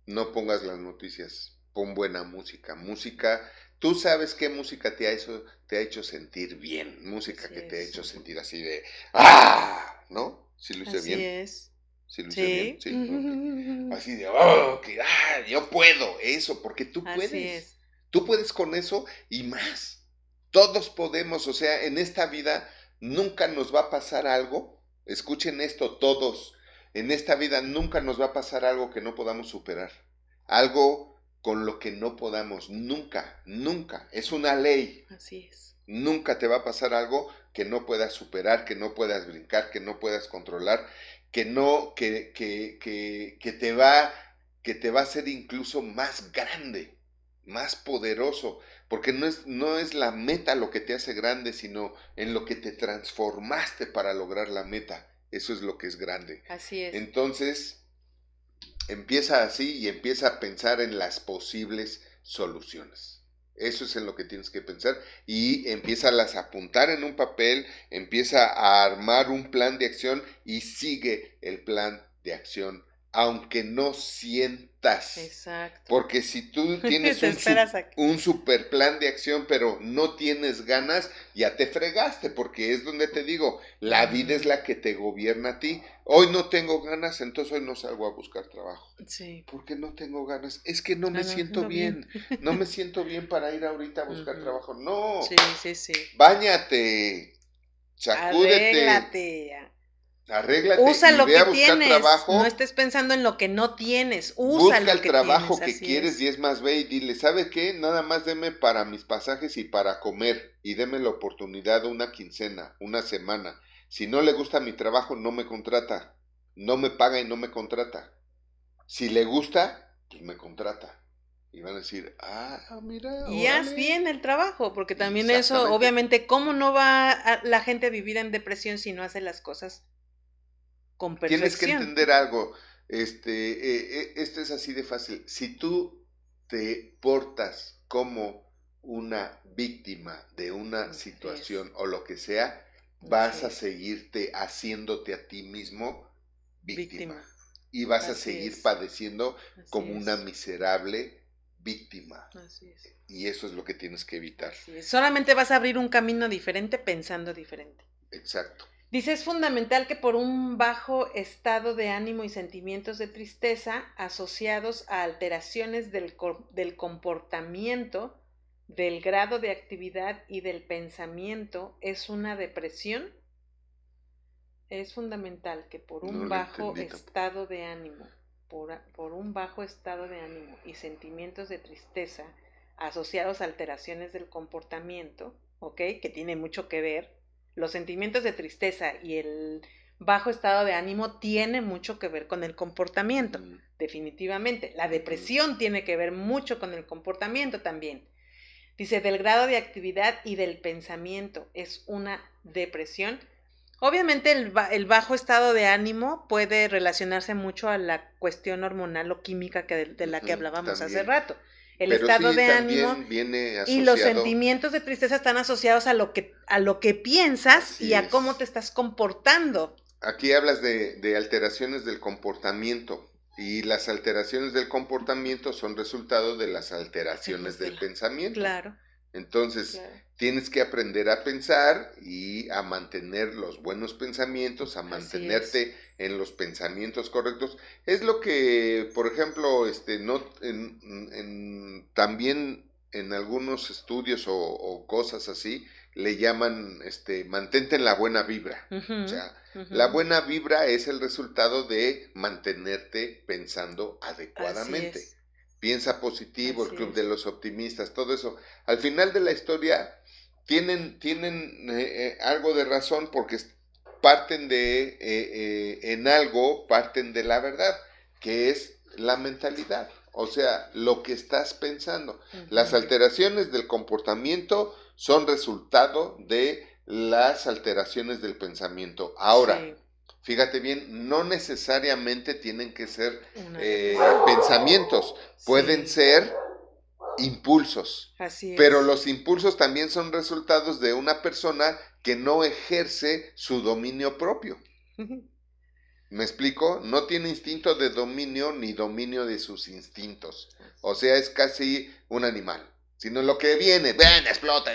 No pongas las noticias pon buena música, música, tú sabes qué música te ha hecho, te ha hecho sentir bien, música que te ha hecho sentir así de, ¡ah! ¿No? Si lo hice así bien. Es. Si lo hice bien, sí. Así de, ¡oh! Que, ¡ah! Yo puedo, eso, porque tú puedes. Tú puedes con eso y más. Todos podemos, o sea, en esta vida nunca nos va a pasar algo. Escuchen esto todos. En esta vida nunca nos va a pasar algo que no podamos superar. Algo con lo que no podamos, nunca, nunca, es una ley. Así es. Nunca te va a pasar algo que no puedas superar, que no puedas brincar, que no puedas controlar, que no, que, que, que, que te va, que te va a hacer incluso más grande, más poderoso, porque no es, no es la meta lo que te hace grande, sino en lo que te transformaste para lograr la meta. Eso es lo que es grande. Así es. Entonces, Empieza así y empieza a pensar en las posibles soluciones. Eso es en lo que tienes que pensar y empieza a las apuntar en un papel, empieza a armar un plan de acción y sigue el plan de acción aunque no sientas. Exacto. Porque si tú tienes un, un, super plan de acción, pero no tienes ganas, ya te fregaste, porque es donde te digo, la vida es la que te gobierna a ti. Hoy no tengo ganas, entonces hoy no salgo a buscar trabajo. Sí. Porque no tengo ganas. Es que no me siento bien. No me siento bien para ir ahorita a buscar trabajo. No. Sí, sí, sí. Báñate. Sacúdete. Arréglate Usa lo que tienes. Trabajo. No estés pensando en lo que no tienes. Usa Busca el trabajo que quieres y es más, ve y dile, ¿sabe qué? Nada más deme para mis pasajes y para comer y deme la oportunidad una quincena, una semana. Si no le gusta mi trabajo, no me contrata. No me paga y no me contrata. Si le gusta, pues me contrata. Y van a decir, ah, mira. Y haz bien el trabajo, porque también eso, obviamente, ¿cómo no va la gente a vivir en depresión si no hace las cosas Tienes que entender algo. Este, eh, eh, esto es así de fácil. Si tú te portas como una víctima de una situación o lo que sea, vas a seguirte haciéndote a ti mismo víctima. Y vas a seguir padeciendo como una miserable víctima. Y eso es lo que tienes que evitar. Solamente vas a abrir un camino diferente pensando diferente. Exacto. Dice, es fundamental que por un bajo estado de ánimo y sentimientos de tristeza asociados a alteraciones del, del, comportamiento, del grado de actividad y del pensamiento es una depresión. Es fundamental que por un bajo estado de ánimo, por, por un bajo estado de ánimo y sentimientos de tristeza asociados a alteraciones del comportamiento, ¿ok? Que tiene mucho que ver los sentimientos de tristeza y el bajo estado de ánimo tiene mucho que ver con el comportamiento, definitivamente. La depresión tiene que ver mucho con el comportamiento también. Dice, del grado de actividad y del pensamiento es una depresión. Obviamente el, el, bajo estado de ánimo puede relacionarse mucho a la cuestión hormonal o química que de, la que hablábamos hace rato. El estado de ánimo y los sentimientos de tristeza están asociados a lo que, a lo que piensas y a cómo te estás comportando. Aquí hablas de, de alteraciones del comportamiento. Y las alteraciones del comportamiento son resultado de las alteraciones del pensamiento. Claro. Entonces, tienes que aprender a pensar y a mantener los buenos pensamientos, a mantenerte en los pensamientos correctos. Es lo que, por ejemplo, este, no, en, también en algunos estudios o, cosas así, le llaman, este, mantente en la buena vibra. o sea, la buena vibra es el resultado de mantenerte pensando adecuadamente piensa positivo, el club de los optimistas, todo eso. Al final de la historia tienen, tienen eh, eh, algo de razón porque parten de, eh, en algo, parten de la verdad, que es la mentalidad, o sea, lo que estás pensando. Las alteraciones del comportamiento son resultado de las alteraciones del pensamiento. Ahora, fíjate bien, no necesariamente tienen que ser eh, pensamientos, pueden ser impulsos. Así es. Pero los impulsos también son resultados de una persona que no ejerce su dominio propio. ¿Me explico? No tiene instinto de dominio ni dominio de sus instintos. O sea, es casi un animal sino lo que viene, ven, explota,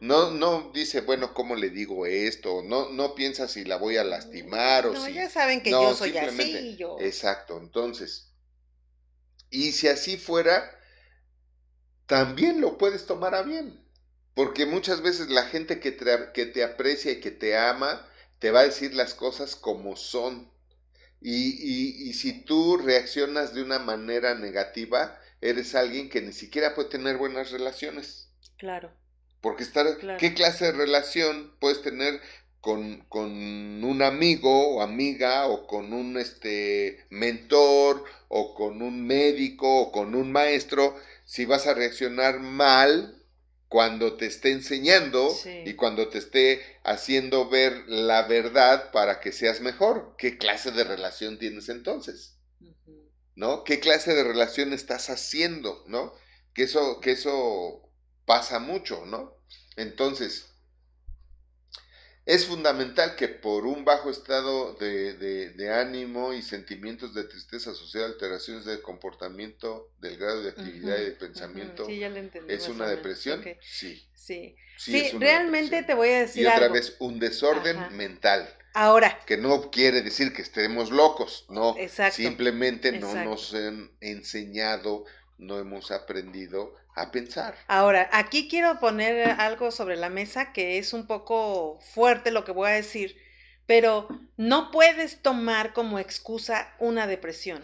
no, no dice, bueno, ¿cómo le digo esto? No, no piensa si la voy a lastimar o no, ya saben que yo soy así. Yo... Exacto, entonces, y si así fuera, también lo puedes tomar a bien, porque muchas veces la gente que te, que te aprecia y que te ama, te va a decir las cosas como son. Y, y, y si tú reaccionas de una manera negativa, eres alguien que ni siquiera puede tener buenas relaciones. Claro. Porque estar, ¿qué clase de relación puedes tener con, con, un amigo o amiga o con un este, mentor o con un médico o con un maestro si vas a reaccionar mal cuando te esté enseñando y cuando te esté haciendo ver la verdad para que seas mejor? ¿Qué clase de relación tienes entonces? ¿No? ¿Qué clase de relación estás haciendo, ¿no? Que eso, que eso pasa mucho, ¿no? Entonces, es fundamental que por un bajo estado de, ánimo y sentimientos de tristeza asociados a alteraciones de comportamiento, del grado de actividad y de pensamiento, ¿es una depresión? Sí. Sí, sí, realmente te voy a decir. Y otra vez, un desorden mental. Ahora. Que no quiere decir que estemos locos, no. Simplemente no nos han enseñado, no hemos aprendido a pensar. Ahora, aquí quiero poner algo sobre la mesa que es un poco fuerte lo que voy a decir, pero no puedes tomar como excusa una depresión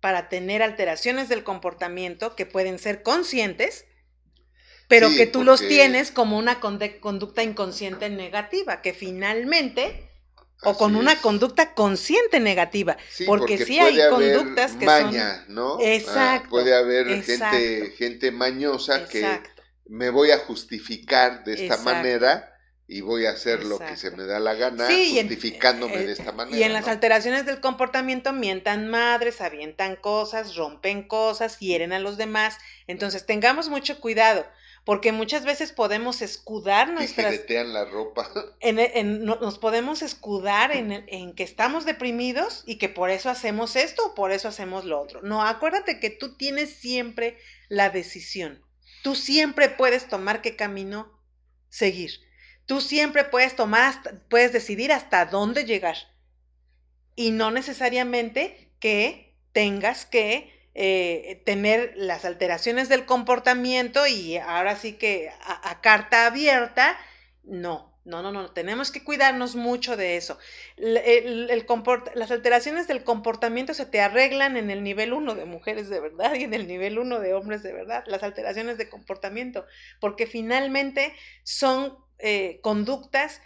para tener alteraciones del comportamiento que pueden ser conscientes, pero que tú los tienes como una conducta inconsciente negativa, que finalmente o con una conducta consciente negativa, porque, sí hay conductas que maña, ¿no? Ah, exacto. puede haber gente gente mañosa que me voy a justificar de esta manera y voy a hacer lo que se me da la gana justificándome de esta manera. Y en las alteraciones del comportamiento mientan madres, avientan cosas, rompen cosas, hieren a los demás. Entonces, tengamos mucho cuidado porque muchas veces podemos escudar nuestras... la ropa. En, nos podemos escudar en, en, que estamos deprimidos y que por eso hacemos esto o por eso hacemos lo otro. No, acuérdate que tú tienes siempre la decisión. Tú siempre puedes tomar qué camino seguir. Tú siempre puedes tomar, puedes decidir hasta dónde llegar. Y no necesariamente que tengas que eh, tener las alteraciones del comportamiento y ahora sí que a, carta abierta, no, no, no, no, tenemos que cuidarnos mucho de eso. El, las alteraciones del comportamiento se te arreglan en el nivel 1 de mujeres de verdad y en el nivel 1 de hombres de verdad, las alteraciones de comportamiento, porque finalmente son eh, conductas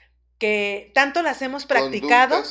que tanto las hemos practicado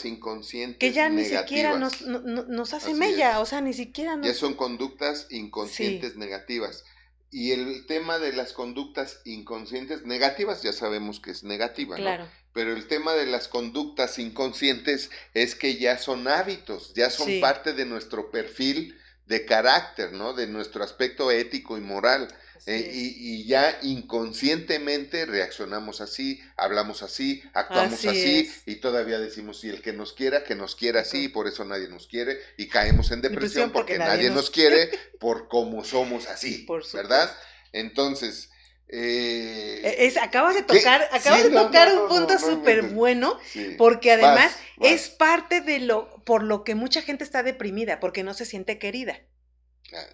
que ya ni siquiera nos, nos hace mella, o sea, ni siquiera nos... Ya son conductas inconscientes negativas. Y el tema de las conductas inconscientes negativas ya sabemos que es negativa, ¿no? pero el tema de las conductas inconscientes es que ya son hábitos, ya son parte de nuestro perfil de carácter, ¿no? De nuestro aspecto ético y moral. Eh, y, ya inconscientemente reaccionamos así, hablamos así, actuamos así, y todavía decimos, y el que nos quiera, que nos quiera así, y por eso nadie nos quiere, y caemos en depresión porque, nadie nos quiere por cómo somos así, ¿verdad? Entonces, eh, e, es, acabas de tocar, acabas de tocar un punto súper bueno, porque además es parte de lo por lo que mucha gente está deprimida, porque no se siente querida.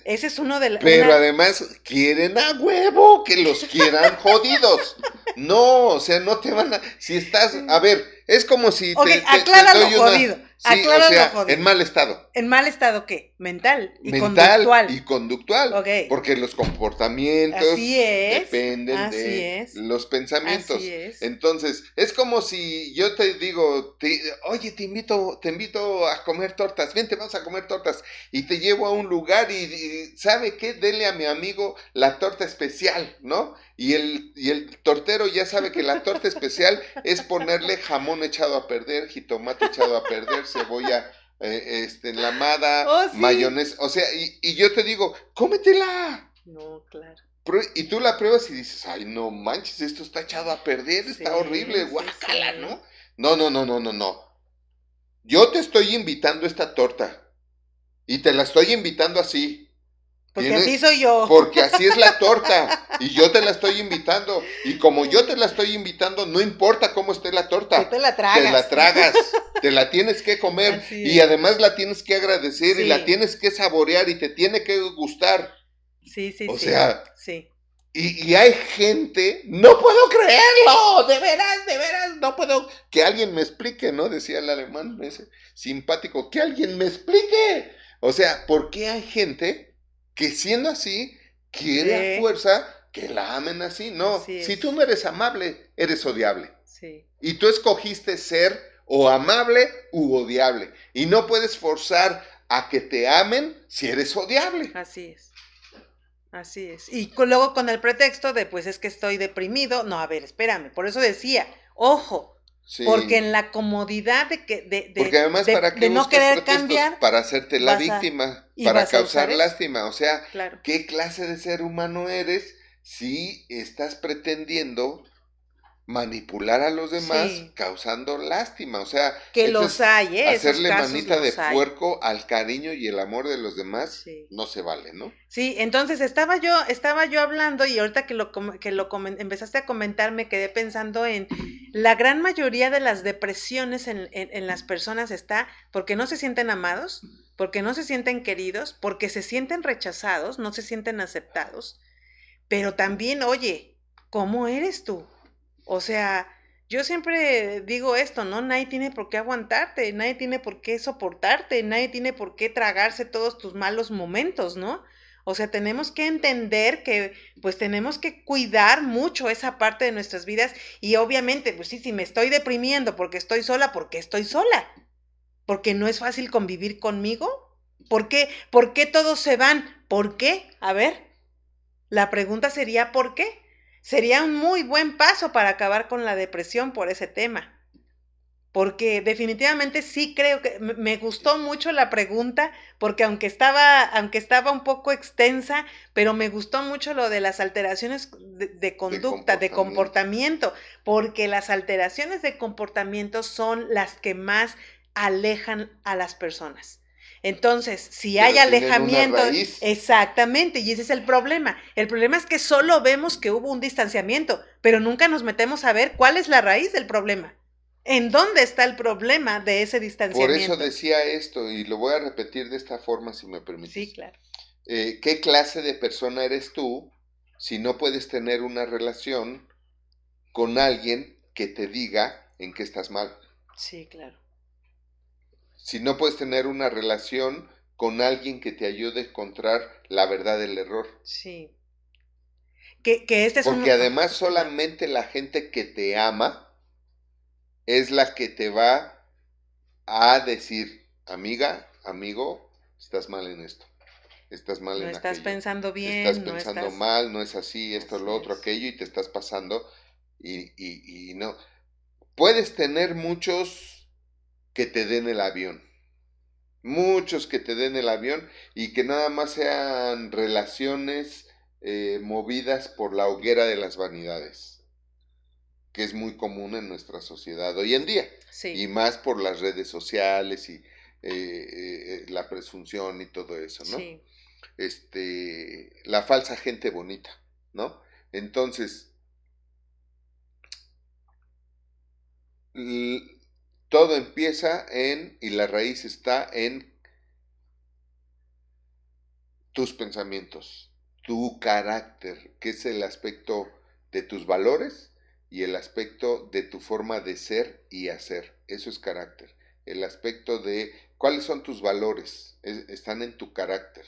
Ese es uno de los. Pero además quieren a huevo que los quieran jodidos. No, o sea, no te van a. Si estás. A ver, es como si. te, aclara lo jodido. Sí, o sea, en mal estado. ¿En mal estado qué? Mental y Mental conductual. Y conductual. Porque los comportamientos dependen de los pensamientos. Así es. Entonces, es como si yo te digo, oye, te invito, te invito a comer tortas, vente, vamos a comer tortas. Y te llevo a un lugar y, ¿sabe qué? Dele a mi amigo la torta especial, ¿no? Y el, y el tortero ya sabe que la torta especial es ponerle jamón echado a perder, jitomate echado a perder, cebolla eh, este, enlamada, oh, mayonesa. O sea, y, yo te digo, cómetela. No, claro. Y tú la pruebas y dices, ay, no manches, esto está echado a perder, está horrible, guácala, ¿no? No, no, no, no, no, no. Yo te estoy invitando esta torta. Y te la estoy invitando así. Porque así soy yo. Porque así es la torta. y yo te la estoy invitando. Y como yo te la estoy invitando, no importa cómo esté la torta. te la tragas. Te la tragas. te la tienes que comer. Y además la tienes que agradecer y la tienes que saborear y te tiene que gustar. Sí, sí, o sea, sí. Y, y, hay gente, no puedo creerlo, de veras, de veras, no puedo, que alguien me explique, ¿no? Decía el alemán ese simpático, que alguien me explique. O sea, ¿por qué hay gente que siendo así, quiere a fuerza que la amen así. No, si tú no eres amable, eres odiable. Y tú escogiste ser o amable u odiable. Y no puedes forzar a que te amen si eres odiable. Así es. Así es. Y luego con el pretexto de, pues es que estoy deprimido. No, a ver, espérame. Por eso decía, ojo, porque en la comodidad de que de, Porque además para que no querer cambiar para hacerte la víctima, para causar lástima, o sea, ¿qué clase de ser humano eres si estás pretendiendo manipular a los demás causando lástima, o sea, que los hay, ¿eh? hacerle manita de puerco al cariño y el amor de los demás no se vale, ¿no? Sí, entonces estaba yo estaba yo hablando y ahorita que lo que lo empezaste a comentar me quedé pensando en la gran mayoría de las depresiones en, en las personas está porque no se sienten amados, porque no se sienten queridos, porque se sienten rechazados, no se sienten aceptados, pero también, oye, ¿cómo eres tú? O sea, yo siempre digo esto, ¿no? Nadie tiene por qué aguantarte, nadie tiene por qué soportarte, nadie tiene por qué tragarse todos tus malos momentos, ¿no? O sea, tenemos que entender que pues tenemos que cuidar mucho esa parte de nuestras vidas y obviamente, pues sí, si me estoy deprimiendo porque estoy sola, porque estoy sola, porque no es fácil convivir conmigo, ¿por qué? ¿Por qué todos se van? ¿Por qué? A ver, la pregunta sería ¿por qué? Sería un muy buen paso para acabar con la depresión por ese tema. Porque definitivamente sí creo que me gustó mucho la pregunta, porque aunque estaba, aunque estaba un poco extensa, pero me gustó mucho lo de las alteraciones de, conducta, de comportamiento, porque las alteraciones de comportamiento son las que más alejan a las personas. Entonces, si hay alejamiento, exactamente, y ese es el problema. El problema es que solo vemos que hubo un distanciamiento, pero nunca nos metemos a ver cuál es la raíz del problema. ¿En dónde está el problema de ese distanciamiento? Por eso decía esto, y lo voy a repetir de esta forma, si me permites. Sí, claro. Eh, ¿Qué clase de persona eres tú si no puedes tener una relación con alguien que te diga en qué estás mal? Sí, claro si no puedes tener una relación con alguien que te ayude a encontrar la verdad del error. Sí. Que, este es Porque además solamente la gente que te ama es la que te va a decir, amiga, amigo, estás mal en esto. Estás mal no en estás pensando bien. Estás pensando mal, no es así, esto, lo otro, aquello, y te estás pasando y, y, y no puedes tener muchos que te den el avión. Muchos que te den el avión y que nada más sean relaciones eh, movidas por la hoguera de las vanidades, que es muy común en nuestra sociedad hoy en día. Y más por las redes sociales y eh, eh, la presunción y todo eso, ¿no? Este, la falsa gente bonita, ¿no? Entonces, todo empieza en, y la raíz está en tus pensamientos, tu carácter, que es el aspecto de tus valores y el aspecto de tu forma de ser y hacer. Eso es carácter. El aspecto de cuáles son tus valores, están en tu carácter,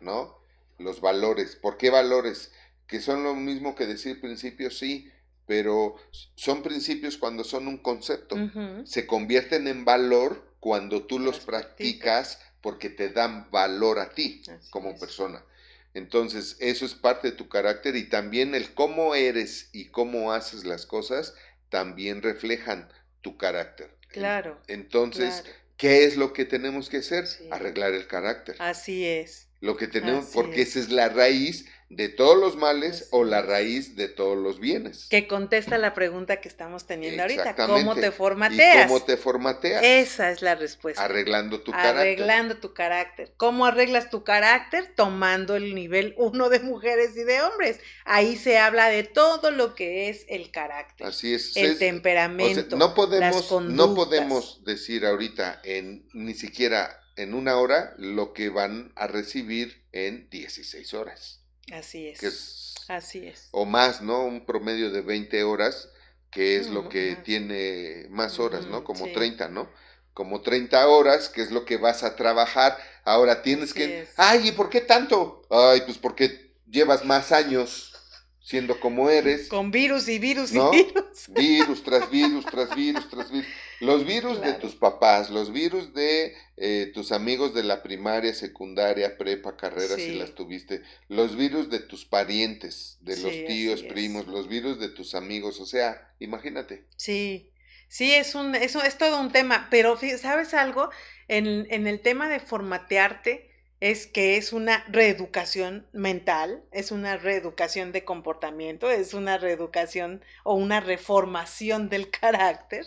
¿no? Los valores. ¿Por qué valores? Que son lo mismo que decir principios, sí, pero son principios cuando son un concepto. Se convierten en valor cuando tú los practicas porque te dan valor a ti como persona. Entonces, eso es parte de tu carácter y también el cómo eres y cómo haces las cosas también reflejan tu carácter. Claro. Entonces, ¿qué es lo que tenemos que hacer? Arreglar el carácter. Así es. Lo que tenemos, porque esa es la raíz de todos los males o la raíz de todos los bienes. Que contesta la pregunta que estamos teniendo ahorita. ¿Cómo te formateas? ¿Cómo te formateas? Esa es la respuesta. Arreglando tu carácter. Arreglando tu carácter. ¿Cómo arreglas tu carácter? Tomando el nivel uno de mujeres y de hombres. Ahí se habla de todo lo que es el carácter. Así es. El temperamento. no podemos, no podemos decir ahorita en ni siquiera en una hora lo que van a recibir en 16 horas. Así es. Así es. O más, ¿no? Un promedio de 20 horas, que es lo que tiene más horas, ¿no? Como 30, ¿no? Como 30 horas, que es lo que vas a trabajar. Ahora tienes que... Ay, ¿y por qué tanto? Ay, pues porque llevas más años siendo como eres. Con virus y virus y virus. Virus tras virus, tras virus, tras virus. Los virus de tus papás, los virus de eh, tus amigos de la primaria, secundaria, prepa, carrera, si las tuviste, los virus de tus parientes, de los tíos, primos, los virus de tus amigos, o sea, imagínate. Sí, sí, es, un, eso es todo un tema, pero ¿sabes algo? En, en el tema de formatearte, es que es una reeducación mental, es una reeducación de comportamiento, es una reeducación o una reformación del carácter,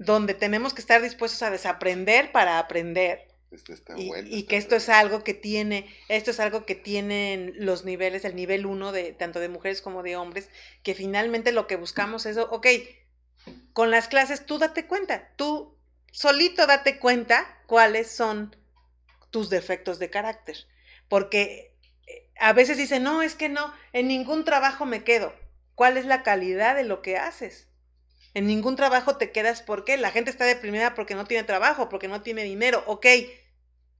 donde tenemos que estar dispuestos a desaprender para aprender. y, que esto es algo que tiene, esto es algo que tienen los niveles, el nivel uno de tanto de mujeres como de hombres, que finalmente lo que buscamos es, ok, con las clases tú date cuenta, tú solito date cuenta cuáles son tus defectos de carácter. Porque eh, a veces dicen, no, es que no, en ningún trabajo me quedo. ¿Cuál es la calidad de lo que haces? En ningún trabajo te quedas porque la gente está deprimida porque no tiene trabajo, porque no tiene dinero. Ok,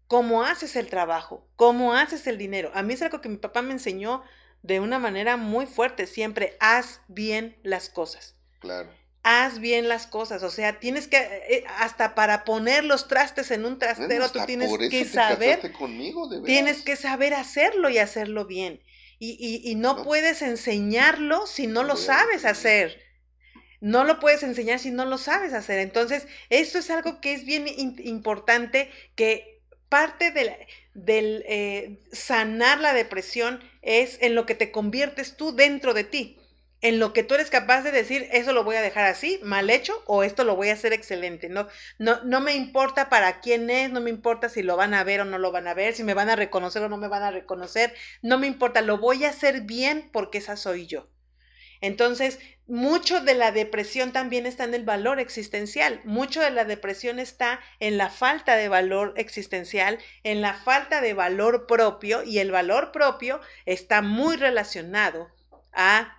¿cómo haces el trabajo? ¿Cómo haces el dinero? A mí es algo que mi papá me enseñó de una manera muy fuerte, siempre haz bien las cosas. Claro haz bien las cosas, o sea, tienes que, eh, hasta para poner los trastes en un trastero, tú tienes que saber, conmigo, tienes que saber hacerlo y hacerlo bien. Y, y, no, puedes enseñarlo si no lo sabes hacer. No lo puedes enseñar si no lo sabes hacer. Entonces, esto es algo que es bien importante, que parte del, eh, sanar la depresión es en lo que te conviertes tú dentro de ti en lo que tú eres capaz de decir, eso lo voy a dejar así, mal hecho, o esto lo voy a hacer excelente. No, no, no me importa para quién es, no me importa si lo van a ver o no lo van a ver, si me van a reconocer o no me van a reconocer, no me importa, lo voy a hacer bien porque esa soy yo. Entonces, mucho de la depresión también está en el valor existencial, mucho de la depresión está en la falta de valor existencial, en la falta de valor propio, y el valor propio está muy relacionado a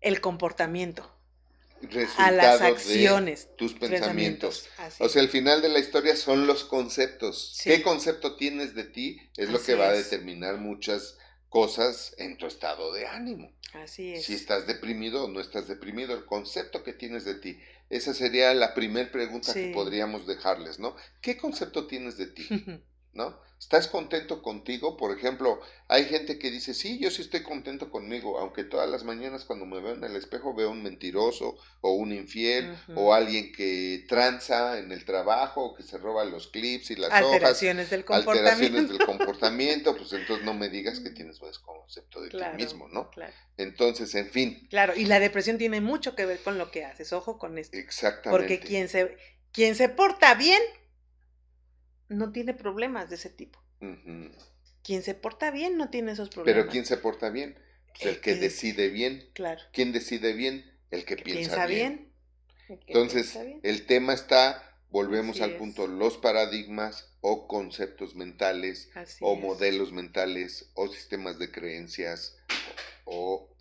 el comportamiento. a las acciones. De tus pensamientos. O sea, el final de la historia son los conceptos. ¿Qué concepto tienes de ti? Es lo que va a determinar muchas cosas en tu estado de ánimo. Así es. Si estás deprimido o no estás deprimido, el concepto que tienes de ti. Esa sería la primera pregunta que podríamos dejarles, ¿no? ¿Qué concepto tienes de ti? ¿no? ¿Estás contento contigo? Por ejemplo, hay gente que dice, sí, yo sí estoy contento conmigo, aunque todas las mañanas cuando me veo en el espejo veo un mentiroso o un infiel o alguien que tranza en el trabajo o que se roba los clips y las alteraciones del comportamiento. alteraciones del comportamiento, pues entonces no me digas que tienes buen concepto de ti mismo, ¿no? Claro. Entonces, en fin. Claro, y la depresión tiene mucho que ver con lo que haces, ojo con esto. Exactamente. Porque quien se, quien se porta bien no tiene problemas de ese tipo. Quien se porta bien no tiene esos problemas. Pero ¿quién se porta bien? Pues el, que, decide bien. Claro. ¿Quién decide bien? El que, piensa, bien. Entonces, el tema está, volvemos al punto, los paradigmas o conceptos mentales o modelos mentales o sistemas de creencias o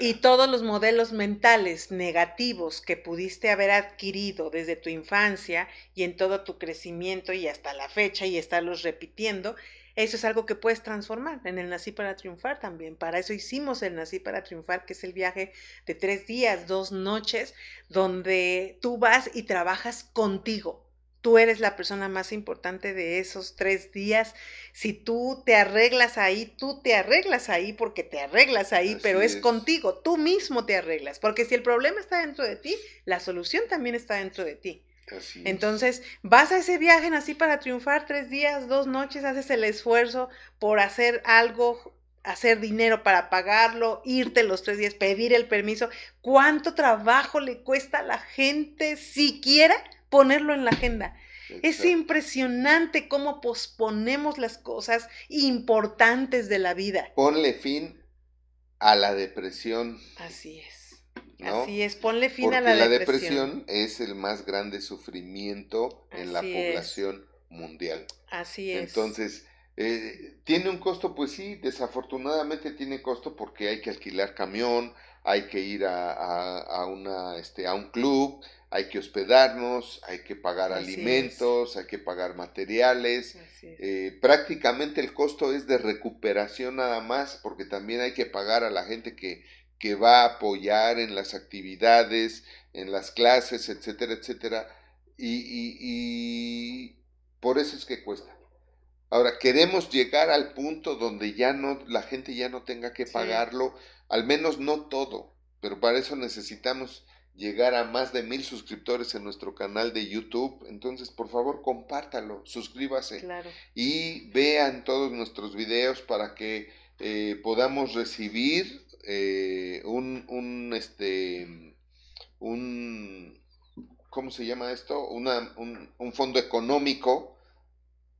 y todos los modelos mentales negativos que pudiste haber adquirido desde tu infancia y en todo tu crecimiento y hasta la fecha y estarlos repitiendo, eso es algo que puedes transformar en el Nací para Triunfar también. Para eso hicimos el Nací para Triunfar, que es el viaje de tres días, dos noches, donde tú vas y trabajas contigo, Tú eres la persona más importante de esos tres días. Si tú te arreglas ahí, tú te arreglas ahí porque te arreglas ahí, pero es, contigo, tú mismo te arreglas. Porque si el problema está dentro de ti, la solución también está dentro de ti. Entonces, vas a ese viaje así para triunfar tres días, dos noches, haces el esfuerzo por hacer algo, hacer dinero para pagarlo, irte los tres días, pedir el permiso. ¿Cuánto trabajo le cuesta a la gente siquiera ponerlo en la agenda. Es impresionante cómo posponemos las cosas importantes de la vida. Ponle fin a la depresión. Así es. Así es, ponle fin a la, la depresión. es el más grande sufrimiento en la población mundial. Así es. Entonces, eh, ¿tiene un costo? Pues sí, desafortunadamente tiene costo porque hay que alquilar camión, hay que ir a, una, este, a un club, hay que hospedarnos, hay que pagar alimentos, hay que pagar materiales. Eh, prácticamente el costo es de recuperación nada más, porque también hay que pagar a la gente que, que va a apoyar en las actividades, en las clases, etcétera, etcétera. Y, y, y por eso es que cuesta. Ahora, queremos llegar al punto donde ya no, la gente ya no tenga que pagarlo, al menos no todo, pero para eso necesitamos llegar a más de mil suscriptores en nuestro canal de YouTube. Entonces, por favor, compártalo, suscríbase y vean todos nuestros videos para que eh, podamos recibir eh, un, un, este, un, ¿cómo se llama esto? Una, un, un, fondo económico,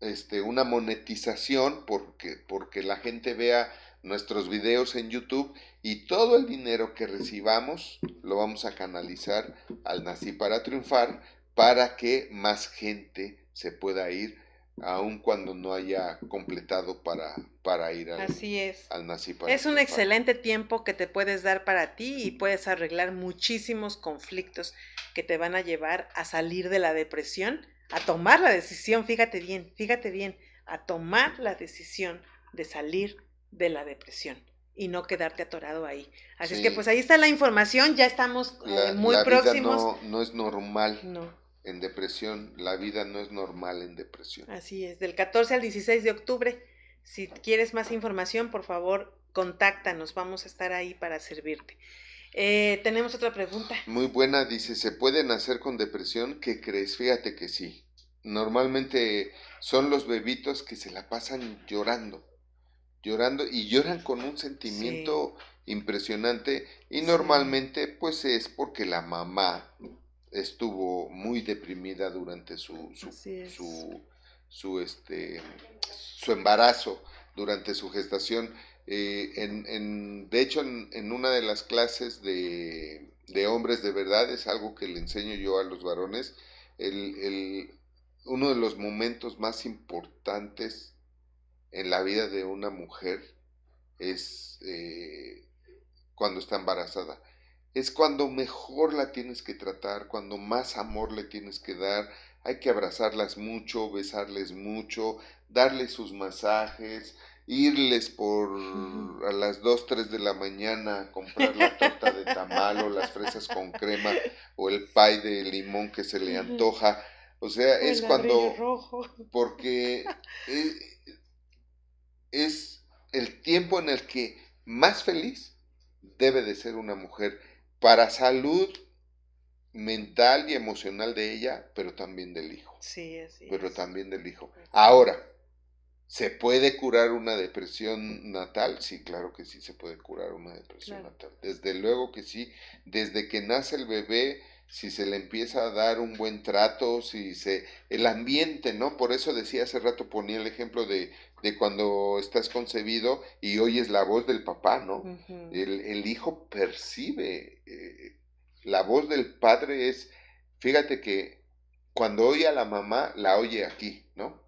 este, una monetización, porque, porque la gente vea nuestros videos en YouTube y todo el dinero que recibamos lo vamos a canalizar al Nací para triunfar para que más gente se pueda ir aun cuando no haya completado para, para ir al, Así es. al Nací para Es un excelente tiempo que te puedes dar para ti y puedes arreglar muchísimos conflictos que te van a llevar a salir de la depresión, a tomar la decisión, fíjate bien, fíjate bien, a tomar la decisión de salir de la depresión y no quedarte atorado ahí. Así es que pues ahí está la información, ya estamos eh, muy la próximos. Vida no, no, es normal no. en depresión, la vida no es normal en depresión. Así es, del 14 al 16 de octubre. Si quieres más información, por favor, contáctanos, vamos a estar ahí para servirte. Eh, tenemos otra pregunta. Muy buena, dice, ¿se puede nacer con depresión? ¿Qué crees? Fíjate que sí. Normalmente son los bebitos que se la pasan llorando llorando y lloran con un sentimiento impresionante y normalmente pues es porque la mamá estuvo muy deprimida durante su su, su, este su embarazo durante su gestación. Eh, en, en, de hecho en, en, una de las clases de, de, hombres de verdad es algo que le enseño yo a los varones el, el, uno de los momentos más importantes en la vida de una mujer es eh, cuando está embarazada. Es cuando mejor la tienes que tratar, cuando más amor le tienes que dar. Hay que abrazarlas mucho, besarles mucho, darles sus masajes, irles por a las 2, 3 de la mañana a comprar la torta de tamal o las fresas con crema o el pay de limón que se le antoja O sea, es cuando... Rojo. Porque eh, es el tiempo en el que más feliz debe de ser una mujer para salud mental y emocional de ella, pero también del hijo. Sí, así Pero también del hijo. Ahora, ¿se puede curar una depresión natal? Sí, claro que sí se puede curar una depresión natal. Desde luego que sí. Desde que nace el bebé, si se le empieza a dar un buen trato, si se... El ambiente, ¿no? Por eso decía hace rato, ponía el ejemplo de, de cuando estás concebido y oyes la voz del papá, ¿no? el, el, hijo percibe... Eh, la voz del padre es, fíjate que cuando oye a la mamá, la oye aquí, ¿no?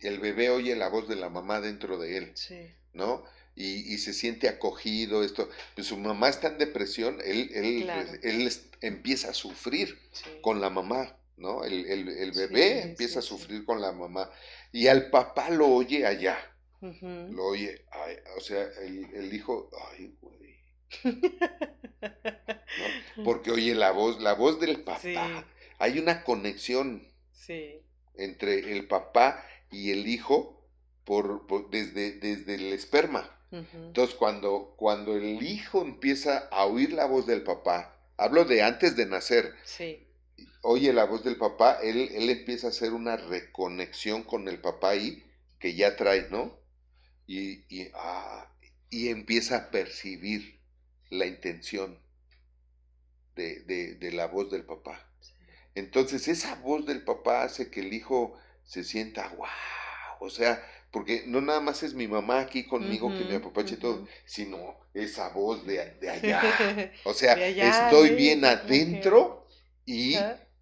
El bebé oye la voz de la mamá dentro de él, ¿no? Y, se siente acogido, esto. Pues su mamá está en depresión, él, él, él empieza a sufrir con la mamá, ¿no? El, el, bebé empieza a sufrir con la mamá. Y al papá lo oye allá. Lo oye, o sea, el, hijo, ay, güey. Porque oye la voz, la voz del papá. Hay una conexión entre el papá y el hijo por, desde, desde el esperma. Entonces, cuando, cuando el hijo empieza a oír la voz del papá, hablo de antes de nacer, oye la voz del papá, él, él empieza a hacer una reconexión con el papá ahí, que ya trae, ¿no? Y, y, ah, y empieza a percibir la intención de, la voz del papá. Entonces esa voz del papá hace que el hijo se sienta, wow, o sea, porque no nada más es mi mamá aquí conmigo que me apapache todo, sino esa voz de, allá. O sea, estoy bien adentro y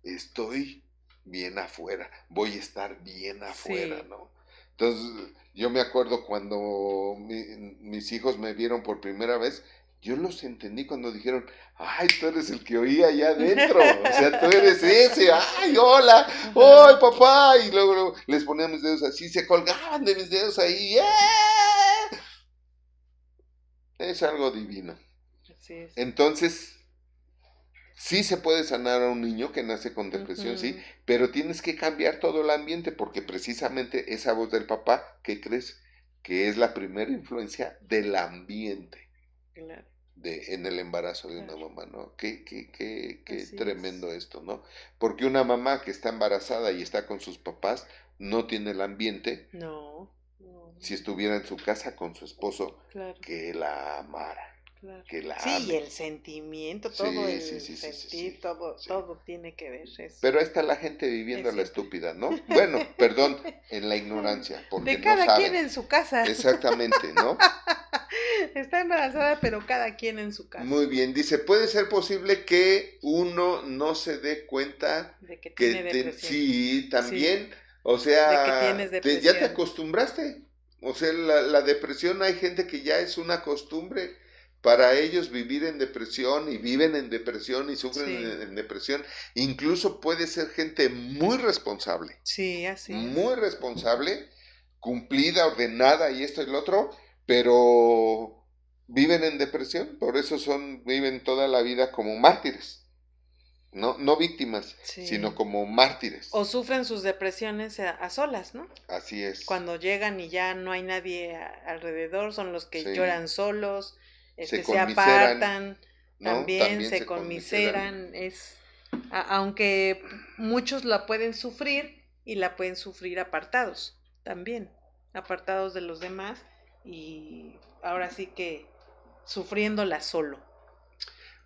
estoy bien afuera, voy a estar bien afuera, ¿no? Entonces, yo me acuerdo cuando mis hijos me vieron por primera vez, yo los entendí cuando dijeron, ay, tú eres el que oía allá adentro, o sea, tú eres ese, ay, hola, ay, papá, y luego, les ponía mis dedos así, se colgaban de mis dedos ahí, ¡eh! es algo divino. Entonces, sí se puede sanar a un niño que nace con depresión, sí, pero tienes que cambiar todo el ambiente porque precisamente esa voz del papá, ¿qué crees? Que es la primera influencia del ambiente. Claro de, en el embarazo de una mamá, ¿no? Qué, qué, qué, qué tremendo esto, ¿no? Porque una mamá que está embarazada y está con sus papás no tiene el ambiente. No. Si estuviera en su casa con su esposo, que la amara. Que la sí, y el sentimiento, todo el sentir, todo, todo tiene que ver eso. Pero ahí está la gente viviendo la estúpida, ¿no? Bueno, perdón, en la ignorancia. Porque de cada quien en su casa. Exactamente, ¿no? Está embarazada, pero cada quien en su casa. Muy bien, dice, puede ser posible que uno no se dé cuenta de que, tiene depresión. Sí, también, o sea, ya te acostumbraste. O sea, la, depresión hay gente que ya es una costumbre para ellos vivir en depresión y viven en depresión y sufren en, depresión. Incluso puede ser gente muy responsable. Sí, así. Muy responsable, cumplida, ordenada y esto y lo otro, pero viven en depresión, por eso son, viven toda la vida como mártires. No, no víctimas, sino como mártires. O sufren sus depresiones a, solas, ¿no? Así es. Cuando llegan y ya no hay nadie alrededor, son los que lloran solos, este, se, apartan, también, se, conmiseran. Es, aunque muchos la pueden sufrir y la pueden sufrir apartados también, apartados de los demás y ahora sí que sufriéndola solo.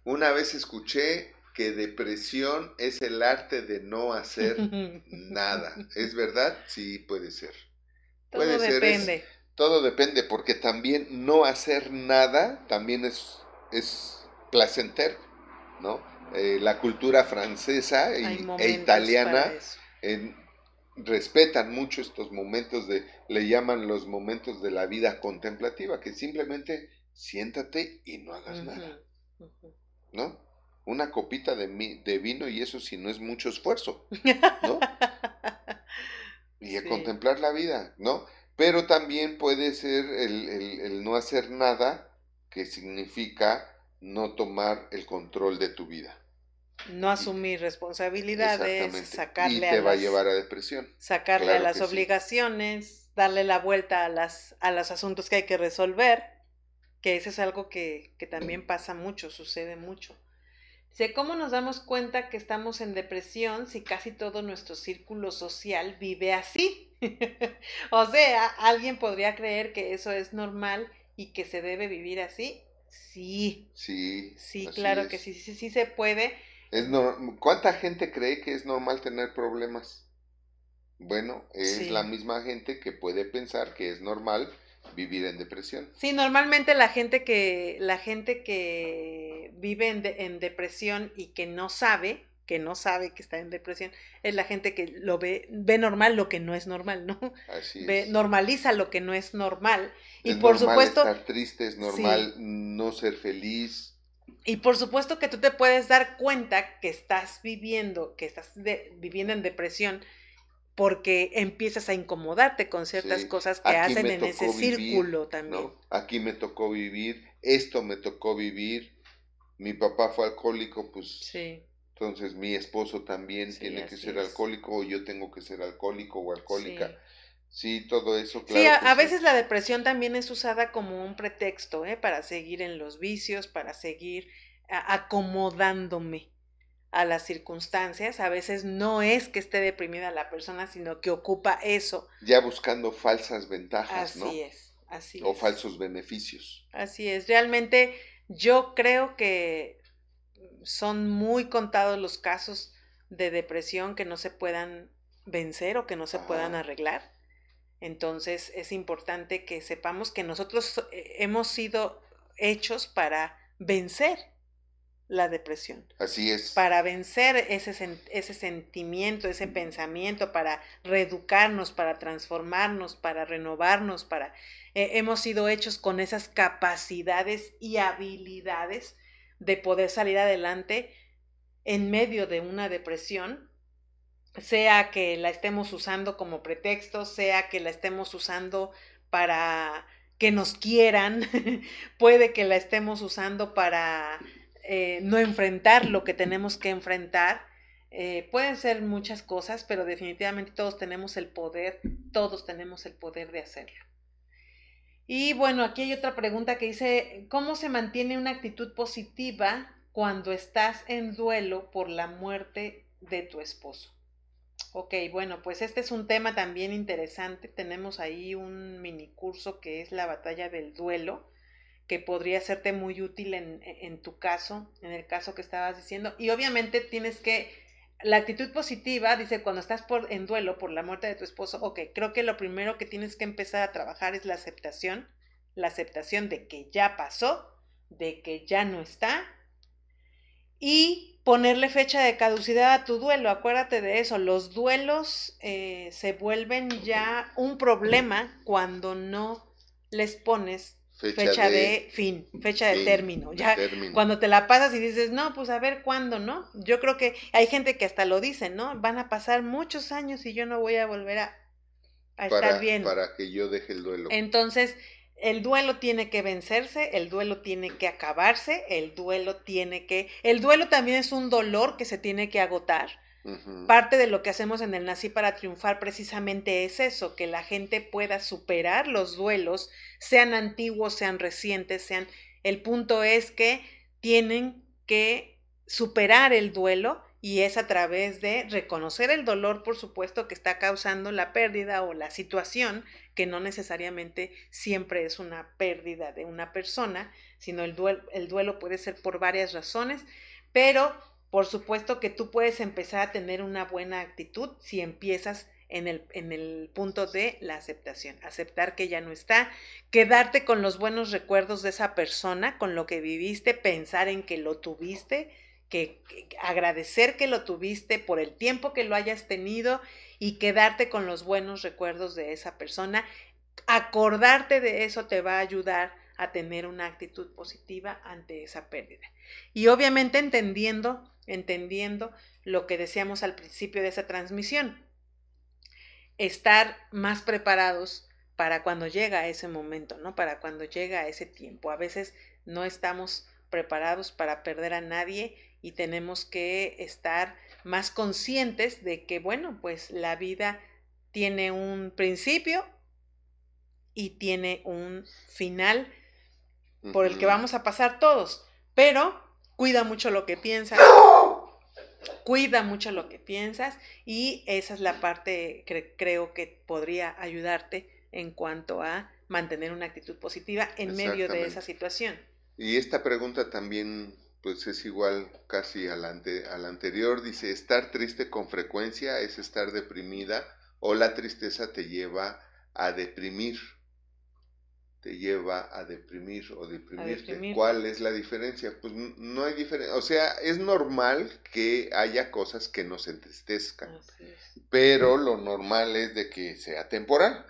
Una vez escuché que depresión es el arte de no hacer nada. ¿Es verdad? Sí, puede ser. Todo depende. Todo depende, porque también no hacer nada también es, es placentero, ¿no? Eh, la cultura francesa e italiana en, respetan mucho estos momentos de, le llaman los momentos de la vida contemplativa, que simplemente siéntate y no hagas nada. ¿No? Una copita de, de vino y eso si no es mucho esfuerzo, ¿no? y a contemplar la vida, ¿no? Pero también puede ser el, el no hacer nada, que significa no tomar el control de tu vida. no asumir responsabilidades, sacarle y te va a llevar a depresión. Sacarle a las obligaciones, darle la vuelta a, las, a los asuntos que hay que resolver, que eso es algo que, que también pasa mucho, sucede mucho. Sé ¿cómo nos damos cuenta que estamos en depresión si casi todo nuestro círculo social vive así? o sea, alguien podría creer que eso es normal y que se debe vivir así. Sí. Sí. Sí, claro que sí, sí, sí se puede. Es no... ¿Cuánta gente cree que es normal tener problemas? Bueno, es la misma gente que puede pensar que es normal vivir en depresión. Sí, normalmente la gente que, la gente que vive en, en, depresión y que no sabe, que no sabe que está en depresión, es la gente que lo ve, ve normal lo que no es normal, ¿no? Así ve, Normaliza lo que no es normal. Y por supuesto. Estar triste, es normal no ser feliz. Y por supuesto que tú te puedes dar cuenta que estás viviendo, que estás viviendo en depresión porque empiezas a incomodarte con ciertas cosas que hacen en ese círculo también. Aquí me tocó vivir, esto me tocó vivir, mi papá fue alcohólico, pues sí. entonces mi esposo también tiene que ser alcohólico o yo tengo que ser alcohólico o alcohólica. Sí, todo eso, claro. Sí, a, veces la depresión también es usada como un pretexto, ¿eh? Para seguir en los vicios, para seguir acomodándome a las circunstancias. A veces no es que esté deprimida la persona, sino que ocupa eso. Ya buscando falsas ventajas, así ¿no? es, así o falsos beneficios. Así es. Realmente yo creo que son muy contados los casos de depresión que no se puedan vencer o que no se puedan arreglar. Entonces es importante que sepamos que nosotros eh, hemos sido hechos para vencer la depresión. Así es. Para vencer ese, ese sentimiento, ese pensamiento, para reeducarnos, para transformarnos, para renovarnos, para... Eh, hemos sido hechos con esas capacidades y habilidades de poder salir adelante en medio de una depresión, sea que la estemos usando como pretexto, sea que la estemos usando para que nos quieran, puede que la estemos usando para eh, no enfrentar lo que tenemos que enfrentar. Eh, pueden ser muchas cosas, pero definitivamente todos tenemos el poder, todos tenemos el poder de hacerlo. Y bueno, aquí hay otra pregunta que dice, ¿cómo se mantiene una actitud positiva cuando estás en duelo por la muerte de tu esposo? Ok, bueno, pues este es un tema también interesante. Tenemos ahí un mini curso que es la batalla del duelo que podría serte muy útil en, en, tu caso, en el caso que estabas diciendo. Y obviamente tienes que, la actitud positiva, dice, cuando estás por, en duelo por la muerte de tu esposo, ok, creo que lo primero que tienes que empezar a trabajar es la aceptación, la aceptación de que ya pasó, de que ya no está, y ponerle fecha de caducidad a tu duelo. Acuérdate de eso, los duelos eh, se vuelven ya un problema cuando no les pones fecha, de, fin, fecha de término. Ya cuando te la pasas y dices, no, pues a ver cuándo, ¿no? Yo creo que hay gente que hasta lo dice, ¿no? Van a pasar muchos años y yo no voy a volver a, estar bien. Para que yo deje el duelo. Entonces, el duelo tiene que vencerse, el duelo tiene que acabarse, el duelo tiene que... El duelo también es un dolor que se tiene que agotar Parte de lo que hacemos en el Nací para Triunfar precisamente es eso, que la gente pueda superar los duelos, sean antiguos, sean recientes, sean... El punto es que tienen que superar el duelo y es a través de reconocer el dolor, por supuesto, que está causando la pérdida o la situación, que no necesariamente siempre es una pérdida de una persona, sino el duelo, el duelo puede ser por varias razones, pero por supuesto que tú puedes empezar a tener una buena actitud si empiezas en el, en el, punto de la aceptación, aceptar que ya no está, quedarte con los buenos recuerdos de esa persona, con lo que viviste, pensar en que lo tuviste, que, agradecer que lo tuviste por el tiempo que lo hayas tenido y quedarte con los buenos recuerdos de esa persona. Acordarte de eso te va a ayudar a tener una actitud positiva ante esa pérdida. Y obviamente entendiendo entendiendo lo que decíamos al principio de esa transmisión. Estar más preparados para cuando llega ese momento, ¿no? Para cuando llega ese tiempo. A veces no estamos preparados para perder a nadie y tenemos que estar más conscientes de que, bueno, pues la vida tiene un principio y tiene un final por el que vamos a pasar todos, pero cuida mucho lo que piensas, cuida mucho lo que piensas y esa es la parte que creo que podría ayudarte en cuanto a mantener una actitud positiva en medio de esa situación. Y esta pregunta también pues es igual casi a la, anterior, dice, estar triste con frecuencia es estar deprimida o la tristeza te lleva a deprimir, te lleva a deprimir o deprimirte. ¿Cuál es la diferencia? Pues no hay diferencia, o sea, es normal que haya cosas que nos entristezcan, pero lo normal es de que sea temporal,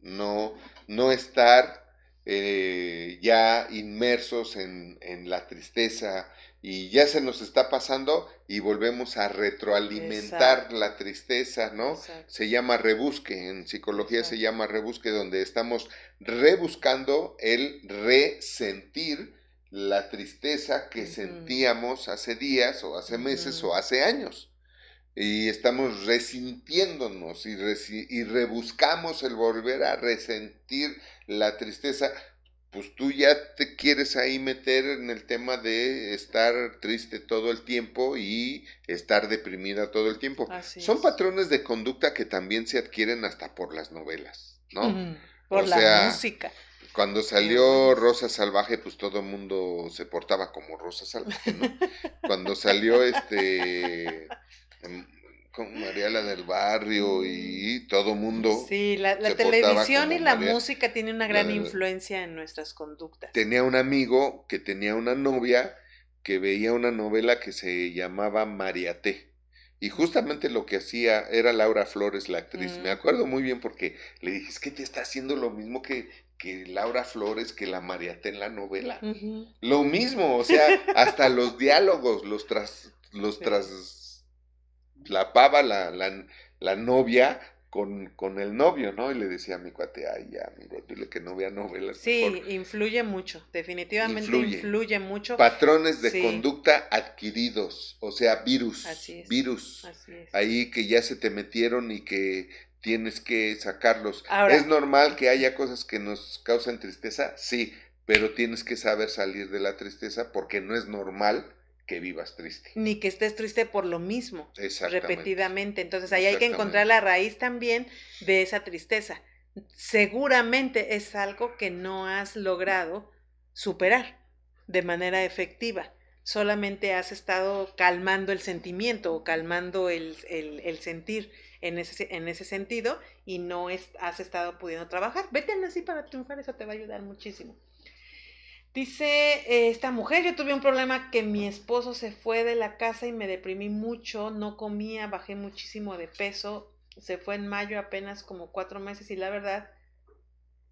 no, no estar eh, ya inmersos en, la tristeza y ya se nos está pasando y volvemos a retroalimentar la tristeza, ¿no? Se llama rebusque, en psicología se llama rebusque, donde estamos rebuscando el resentir la tristeza que sentíamos hace días o hace meses o hace años. Y estamos resintiéndonos y, y rebuscamos el volver a resentir la tristeza, pues tú ya te quieres ahí meter en el tema de estar triste todo el tiempo y estar deprimida todo el tiempo. Son patrones de conducta que también se adquieren hasta por las novelas, ¿no? Por la música. Cuando salió Rosa Salvaje, pues todo el mundo se portaba como Rosa Salvaje, ¿no? Cuando salió este con Mariela del Barrio y todo mundo. Sí, la, televisión y la música tienen una gran influencia en nuestras conductas. Tenía un amigo que tenía una novia que veía una novela que se llamaba Mariaté. Y justamente lo que hacía era Laura Flores, la actriz. Me mm. acuerdo muy bien porque le dije, es que te está haciendo lo mismo que, que Laura Flores, que la Mariaté en la novela. Lo mismo, o sea, hasta los diálogos los tras, los tras la pava, la, la, la novia, con, con, el novio, ¿no? Y le decía a mi cuate, ay, ya, amigo, dile que no vea novelas. Sí, influye mucho, definitivamente influye, mucho. Patrones de conducta adquiridos, o sea, virus. Así es. Virus. Así es. Ahí que ya se te metieron y que tienes que sacarlos. ¿Es normal que haya cosas que nos causan tristeza? Sí, pero tienes que saber salir de la tristeza porque no es normal que vivas triste. Ni que estés triste por lo mismo, repetidamente. Entonces ahí hay que encontrar la raíz también de esa tristeza. Seguramente es algo que no has logrado superar de manera efectiva. Solamente has estado calmando el sentimiento o calmando el, sentir en ese, en ese sentido y no has estado pudiendo trabajar. Vete así para triunfar, eso te va a ayudar muchísimo. Dice eh, esta mujer, yo tuve un problema que mi esposo se fue de la casa y me deprimí mucho, no comía, bajé muchísimo de peso, se fue en mayo apenas como cuatro meses y la verdad,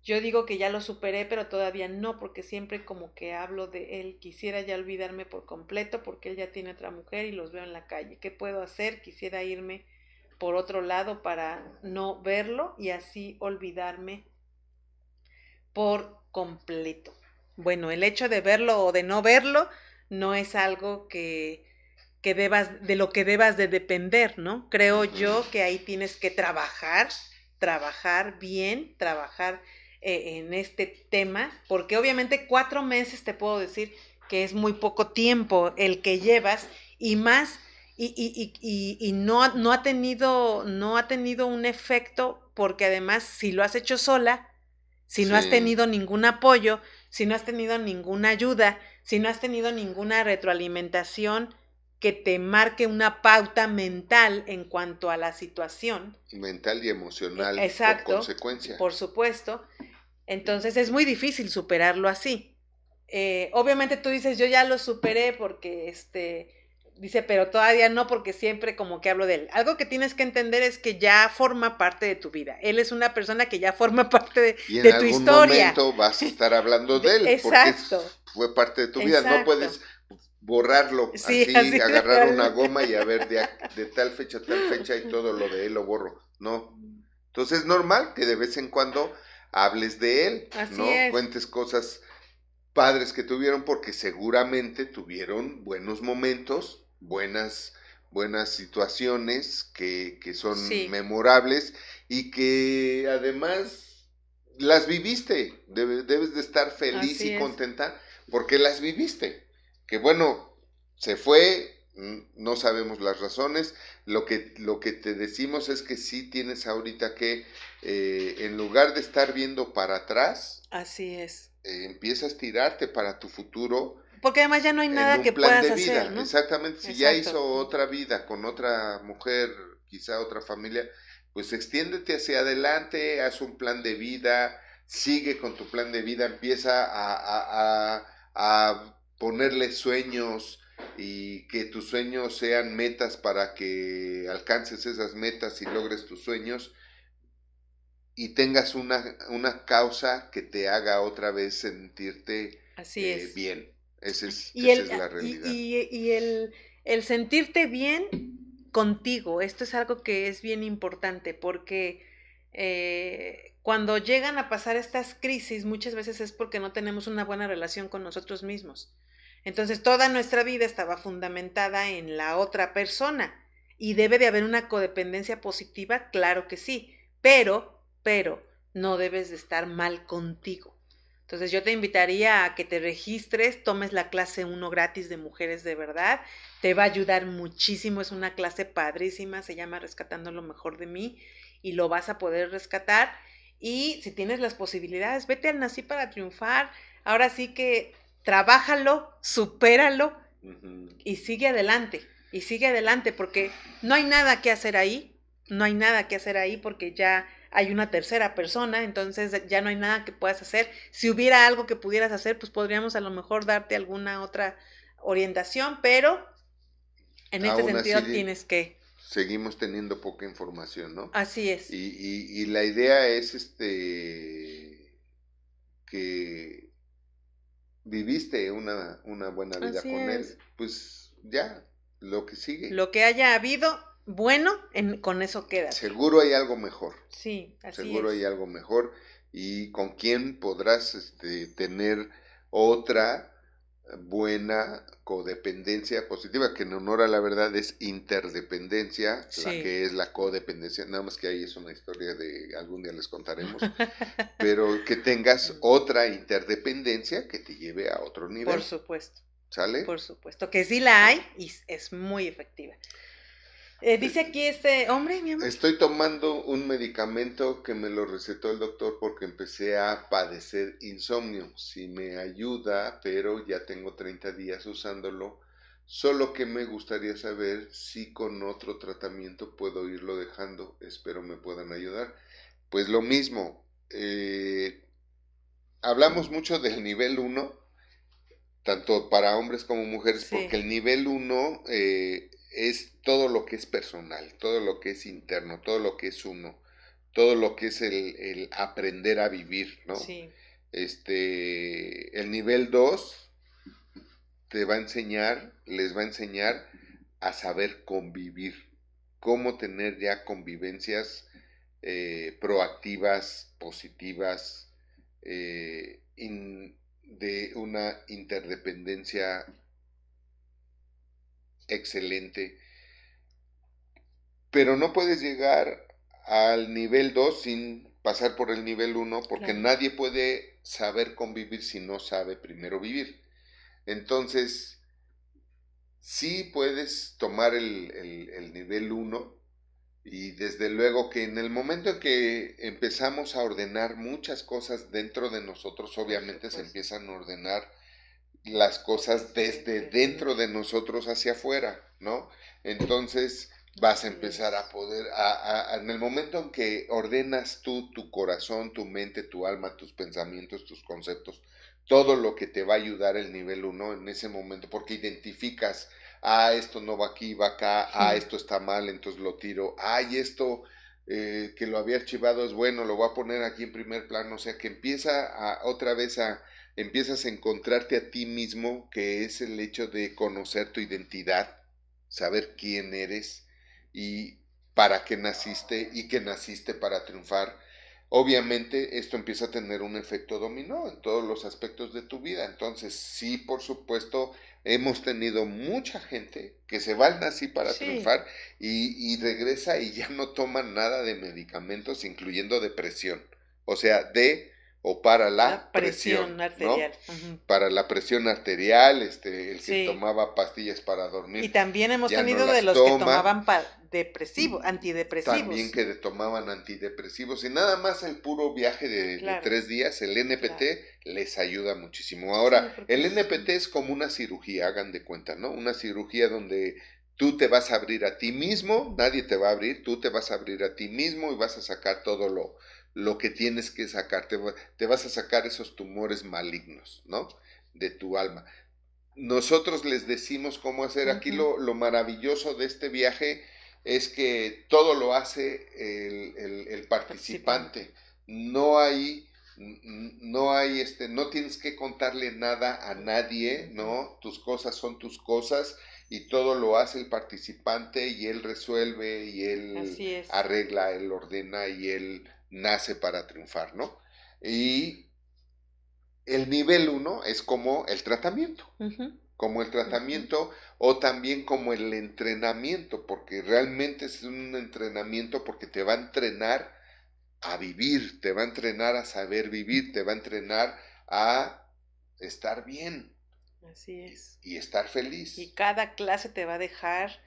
yo digo que ya lo superé, pero todavía no, porque siempre como que hablo de él, quisiera ya olvidarme por completo porque él ya tiene otra mujer y los veo en la calle. ¿Qué puedo hacer? Quisiera irme por otro lado para no verlo y así olvidarme por completo. Bueno, el hecho de verlo o de no verlo no es algo que, que debas, de lo que debas de depender, ¿no? Creo yo que ahí tienes que trabajar, trabajar bien, trabajar eh, en este tema, porque obviamente cuatro meses te puedo decir que es muy poco tiempo el que llevas y más y, y, y, y, no, no, ha tenido, no ha tenido un efecto porque además si lo has hecho sola, si no has tenido ningún apoyo, si no has tenido ninguna ayuda, si no has tenido ninguna retroalimentación que te marque una pauta mental en cuanto a la situación. Mental y emocional Exacto, por consecuencia. Por supuesto. Entonces es muy difícil superarlo así. Eh, obviamente tú dices, yo ya lo superé porque este, dice, pero todavía no porque siempre como que hablo de él. Algo que tienes que entender es que ya forma parte de tu vida. Él es una persona que ya forma parte de, y en algún momento vas a estar hablando de él. Exacto. Porque fue parte de tu vida. No puedes borrarlo así, agarrar una goma y a ver de, de, tal fecha a tal fecha y todo lo de él lo borro. No. Entonces es normal que de vez en cuando hables de él, ¿no? Cuentes cosas padres que tuvieron porque seguramente tuvieron buenos momentos, buenas, buenas situaciones que, son memorables y que además las viviste. debes de estar feliz y contenta porque las viviste. Que bueno, se fue, no sabemos las razones, lo que, lo que te decimos es que sí tienes ahorita que, eh, en lugar de estar viendo para atrás, así es. Eh, empiezas a tirarte para tu futuro. Porque además ya no hay nada que puedas hacer, ¿no? Exactamente, si ya hizo otra vida con otra mujer, quizá otra familia, pues extiéndete hacia adelante, haz un plan de vida, sigue con tu plan de vida, empieza a, a, a, a ponerle sueños, y que tus sueños sean metas para que alcances esas metas y logres tus sueños y tengas una, una causa que te haga otra vez sentirte Así eh, bien. Esa es, y es la realidad. Y, el, el sentirte bien contigo, esto es algo que es bien importante porque eh, cuando llegan a pasar estas crisis muchas veces es porque no tenemos una buena relación con nosotros mismos. Entonces toda nuestra vida estaba fundamentada en la otra persona. ¿Y debe de haber una codependencia positiva? Claro que sí, pero, pero, no debes de estar mal contigo. Entonces yo te invitaría a que te registres, tomes la clase 1 gratis de mujeres de verdad, te va a ayudar muchísimo, es una clase padrísima, se llama Rescatando lo mejor de mí y lo vas a poder rescatar. Y si tienes las posibilidades, vete al Nací para triunfar. Ahora sí que trabájalo, supéralo y sigue adelante. Y sigue adelante porque no hay nada que hacer ahí, no hay nada que hacer ahí porque ya hay una tercera persona, entonces ya no hay nada que puedas hacer. Si hubiera algo que pudieras hacer, pues podríamos a lo mejor darte alguna otra orientación, pero en este sentido tienes que... Seguimos teniendo poca información, ¿no? Así es. Y, y, y la idea es este que viviste una, una buena vida con él, pues ya, lo que sigue. Lo que haya habido, bueno, en, con eso queda. Seguro hay algo mejor. Sí, así Seguro hay algo mejor. Y con quién podrás este, tener otra buena codependencia positiva, que en honor a la verdad es interdependencia, la que es la codependencia, nada más que ahí es una historia de algún día les contaremos, pero que tengas otra interdependencia que te lleve a otro nivel. Por supuesto. ¿Sale? Por supuesto, que sí la hay y es muy efectiva. Eh, dice aquí este hombre, mi amor. Estoy tomando un medicamento que me lo recetó el doctor porque empecé a padecer insomnio. Si me ayuda, pero ya tengo 30 días usándolo. Solo que me gustaría saber si con otro tratamiento puedo irlo dejando. Espero me puedan ayudar. Pues lo mismo. Eh, hablamos mucho del nivel 1, tanto para hombres como mujeres, porque el nivel 1 eh, es todo lo que es personal, todo lo que es interno, todo lo que es uno, todo lo que es el, aprender a vivir, ¿no? Sí. Este, el nivel 2 te va a enseñar, les va a enseñar a saber convivir, cómo tener ya convivencias eh, proactivas, positivas, eh, de una interdependencia excelente, pero no puedes llegar al nivel 2 sin pasar por el nivel 1 porque nadie puede saber convivir si no sabe primero vivir. Entonces, sí puedes tomar el, el nivel 1 y desde luego que en el momento en que empezamos a ordenar muchas cosas dentro de nosotros, obviamente se empiezan a ordenar las cosas desde dentro de nosotros hacia afuera, ¿no? Entonces vas a empezar a poder, a, en el momento en que ordenas tú tu corazón, tu mente, tu alma, tus pensamientos, tus conceptos, todo lo que te va a ayudar el nivel 1 en ese momento, porque identificas, ah, esto no va aquí, va acá, ah, esto está mal, entonces lo tiro, ay, esto eh, que lo había archivado es bueno, lo voy a poner aquí en primer plano, o sea, que empieza a, otra vez a, empiezas a encontrarte a ti mismo, que es el hecho de conocer tu identidad, saber quién eres y para qué naciste y que naciste para triunfar. obviamente esto empieza a tener un efecto dominó en todos los aspectos de tu vida. Entonces, sí, por supuesto, hemos tenido mucha gente que se va al nazi para triunfar y, y, regresa y ya no toma nada de medicamentos, incluyendo depresión. O sea, de o para la, presión, arterial. Para la presión arterial, este, el que tomaba pastillas para dormir. Y también hemos tenido de los que tomaban depresivos, antidepresivos. También que tomaban antidepresivos. Y nada más el puro viaje de, tres días, el NPT, les ayuda muchísimo. Ahora, el NPT es como una cirugía, hagan de cuenta, ¿no? Una cirugía donde tú te vas a abrir a ti mismo, nadie te va a abrir, tú te vas a abrir a ti mismo y vas a sacar todo lo lo que tienes que sacar, te, vas a sacar esos tumores malignos, ¿no? De tu alma. Nosotros les decimos cómo hacer. Aquí lo, maravilloso de este viaje es que todo lo hace el, participante. No hay, no hay, este, no tienes que contarle nada a nadie, ¿no? Tus cosas son tus cosas y todo lo hace el participante y él resuelve y él arregla, él ordena y él nace para triunfar, ¿no? Y el nivel uno es como el tratamiento, como el tratamiento o también como el entrenamiento, porque realmente es un entrenamiento porque te va a entrenar a vivir, te va a entrenar a saber vivir, te va a entrenar a estar bien. Así es. Y, estar feliz. Y cada clase te va a dejar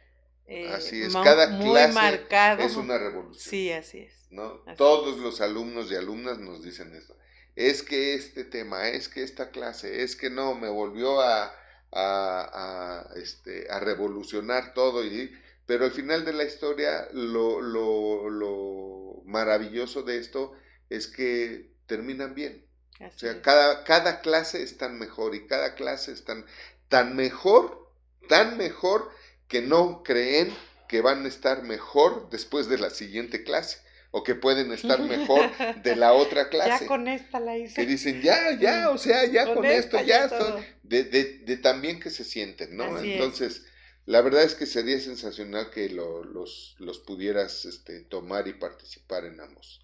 eh, así es, cada clase marcado. es una revolución. Sí, así es. ¿no? Todos los alumnos y alumnas nos dicen esto. Es que este tema, es que esta clase, es que no, me volvió a, a, este, a revolucionar todo. Y, pero al final de la historia, lo, lo, lo maravilloso de esto es que terminan bien. o sea, cada, cada clase es tan mejor y cada clase es tan, tan mejor, tan mejor que no creen que van a estar mejor después de la siguiente clase o que pueden estar mejor de la otra clase. Ya con esta la hice. Que dicen, ya, ya, o sea, ya con, esto, ya, son, de, de, de también que se sienten, ¿no? Entonces, la verdad es que sería sensacional que lo, los, los pudieras este, tomar y participar en ambos.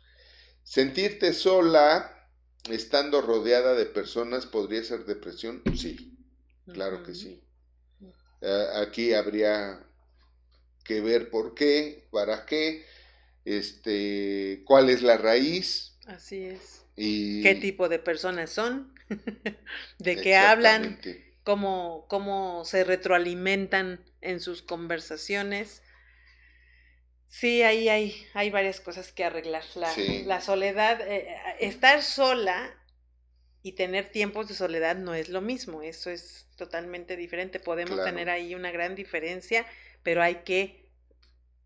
Sentirte sola, estando rodeada de personas, ¿podría ser depresión? Sí, claro que sí. Aquí habría que ver por qué, para qué, este, cuál es la raíz. Así es. Y... ¿Qué tipo de personas son? ¿De qué hablan? Cómo, ¿Cómo se retroalimentan en sus conversaciones? Sí, ahí hay, hay varias cosas que arreglar. La, la soledad, eh, eh, estar sola y tener tiempos de soledad no es lo mismo, eso es totalmente diferente. Podemos tener ahí una gran diferencia, pero hay que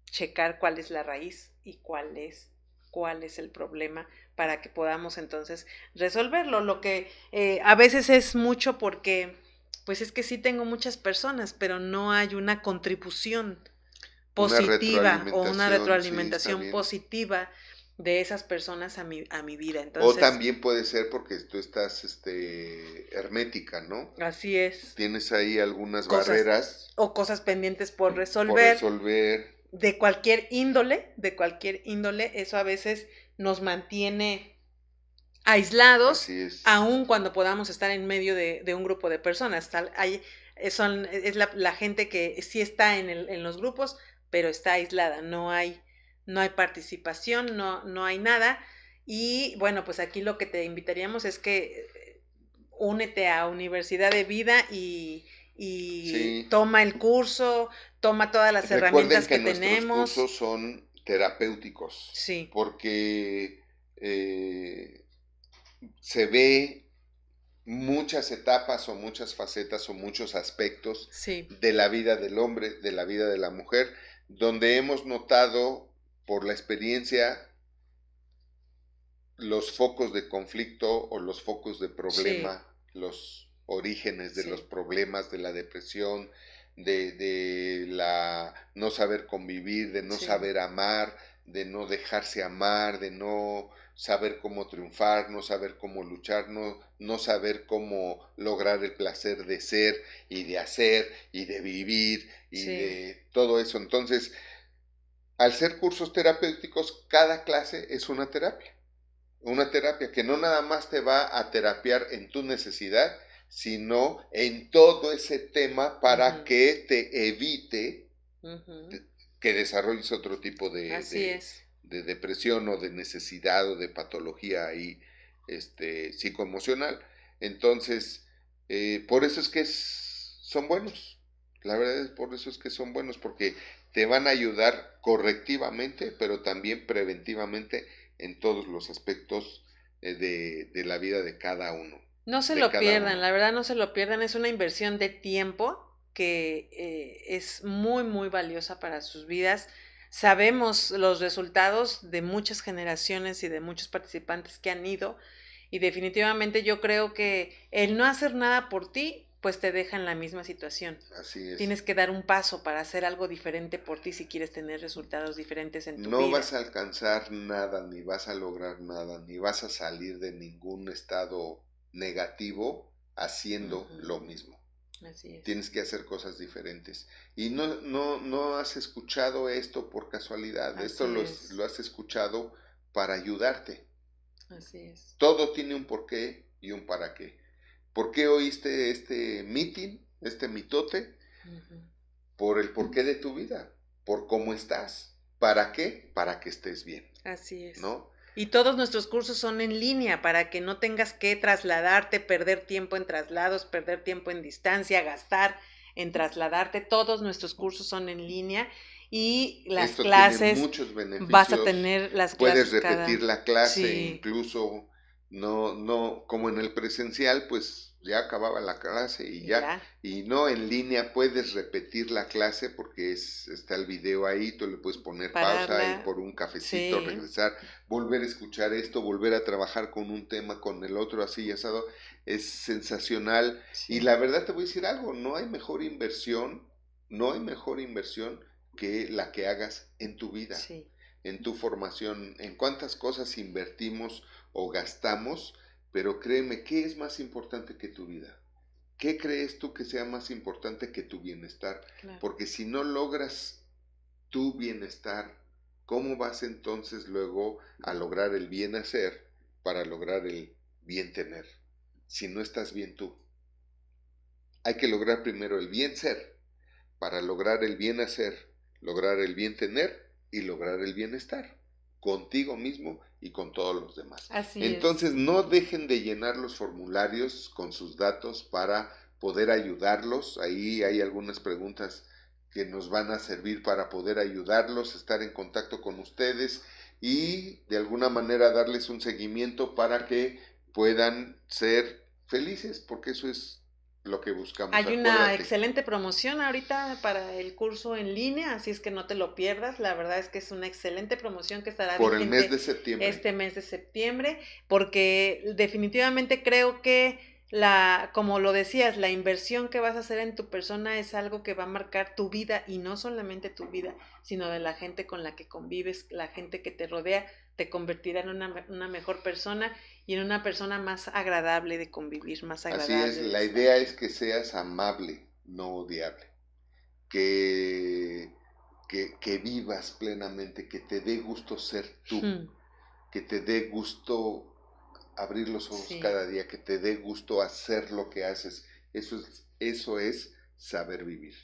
checar cuál es la raíz y cuál es cuál es el problema para que podamos entonces resolverlo. Lo que eh, a veces es mucho porque, pues es que sí tengo muchas personas, pero no hay una contribución positiva o una retroalimentación positiva de esas personas a mi, a mi vida. Entonces, o también puede ser porque tú estás este, hermética, ¿no? Así es. Tienes ahí algunas barreras. O cosas pendientes por resolver. Por resolver de cualquier índole, de cualquier índole, eso a veces nos mantiene aislados, aun cuando podamos estar en medio de, un grupo de personas. Tal, hay, eh, son, es la, gente que sí está en, el, en, los grupos, pero está aislada, no hay, no hay participación, no, no hay nada. Y bueno, pues aquí lo que te invitaríamos es que eh, únete a Universidad de Vida y, y toma el curso, toma todas las herramientas que, tenemos. Los cursos son terapéuticos. Sí. Porque eh, se ve muchas etapas o muchas facetas o muchos aspectos de la vida del hombre, de la vida de la mujer, donde hemos notado por la experiencia los focos de conflicto o los focos de problema, los orígenes de los problemas, de la depresión, de, la no saber convivir, de no saber amar, de no dejarse amar, de no saber cómo triunfar, no saber cómo luchar, no, no saber cómo lograr el placer de ser y de hacer y de vivir y de todo eso. Entonces, al ser cursos terapéuticos, cada clase es una terapia. Una terapia que no nada más te va a terapiar en tu necesidad, sino en todo ese tema para que te evite que desarrolles otro tipo de, de, depresión o de necesidad o de patología ahí este, psicoemocional. Entonces, eh, por eso es que son buenos. La verdad es por eso es que son buenos, porque te van a ayudar correctivamente, pero también preventivamente en todos los aspectos eh, de, la vida de cada uno. No se lo pierdan, la verdad no se lo pierdan, es una inversión de tiempo que eh, es muy, muy valiosa para sus vidas. Sabemos los resultados de muchas generaciones y de muchos participantes que han ido y definitivamente yo creo que el no hacer nada por ti pues te deja en la misma situación. Así es. Tienes que dar un paso para hacer algo diferente por ti si quieres tener resultados diferentes en tu vida. No vas a alcanzar nada, ni vas a lograr nada, ni vas a salir de ningún estado negativo haciendo lo mismo. Así es. Tienes que hacer cosas diferentes. Y no, no, no has escuchado esto por casualidad, esto lo, lo has escuchado para ayudarte. Así es. Todo tiene un porqué y un para qué. ¿Por qué oíste este meeting, este mitote? Por el porqué de tu vida, por cómo estás. ¿Para qué? Para que estés bien. Así es. ¿No? Y todos nuestros cursos son en línea para que no tengas que trasladarte, perder tiempo en traslados, perder tiempo en distancia, gastar en trasladarte. Todos nuestros cursos son en línea y las clases muchos beneficios. vas a tener las clases puedes repetir la clase incluso no no como en el presencial pues ya acababa la clase y ya, y no en línea puedes repetir la clase porque es, está el video ahí, tú le puedes poner pausa y por un cafecito, regresar, volver a escuchar esto, volver a trabajar con un tema, con el otro así asado, es sensacional. Y la verdad te voy a decir algo, no hay mejor inversión, no hay mejor inversión que la que hagas en tu vida, en tu formación, en cuántas cosas invertimos o gastamos pero créeme, ¿qué es más importante que tu vida? ¿Qué crees tú que sea más importante que tu bienestar? Porque si no logras tu bienestar, ¿cómo vas entonces luego a lograr el bien hacer para lograr el bien tener? Si no estás bien tú. Hay que lograr primero el bien ser para lograr el bien hacer, lograr el bien tener y lograr el bienestar contigo mismo y con todos los demás. Entonces no dejen de llenar los formularios con sus datos para poder ayudarlos. Ahí hay algunas preguntas que nos van a servir para poder ayudarlos, estar en contacto con ustedes y de alguna manera darles un seguimiento para que puedan ser felices, porque eso es lo que buscamos. Hay una excelente promoción ahorita para el curso en línea, así es que no te lo pierdas. La verdad es que es una excelente promoción que estará por el mes de septiembre. Este mes de septiembre, porque definitivamente creo que la, como lo decías, la inversión que vas a hacer en tu persona es algo que va a marcar tu vida y no solamente tu vida, sino de la gente con la que convives, la gente que te rodea, te convertirá en una, una mejor persona y en una persona más agradable de convivir, más agradable. Así es, la idea es que seas amable, no odiable, que, que, vivas plenamente, que te dé gusto ser tú, hmm. que te dé gusto abrir los ojos cada día, que te dé gusto hacer lo que haces. Eso es, eso es saber vivir.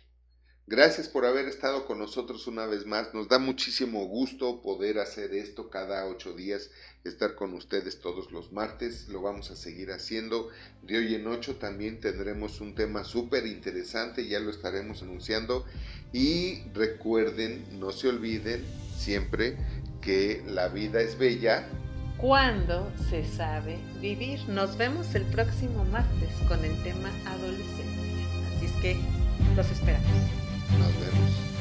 Gracias por haber estado con nosotros una vez más. Nos da muchísimo gusto poder hacer esto cada ocho días, estar con ustedes todos los martes. Lo vamos a seguir haciendo. De hoy en ocho también tendremos un tema súper interesante, ya lo estaremos anunciando. Y recuerden, no se olviden siempre que la vida es bella. Cuando se sabe vivir. Nos vemos el próximo martes con el tema adolescencia. Así es que los esperamos. Nos vemos.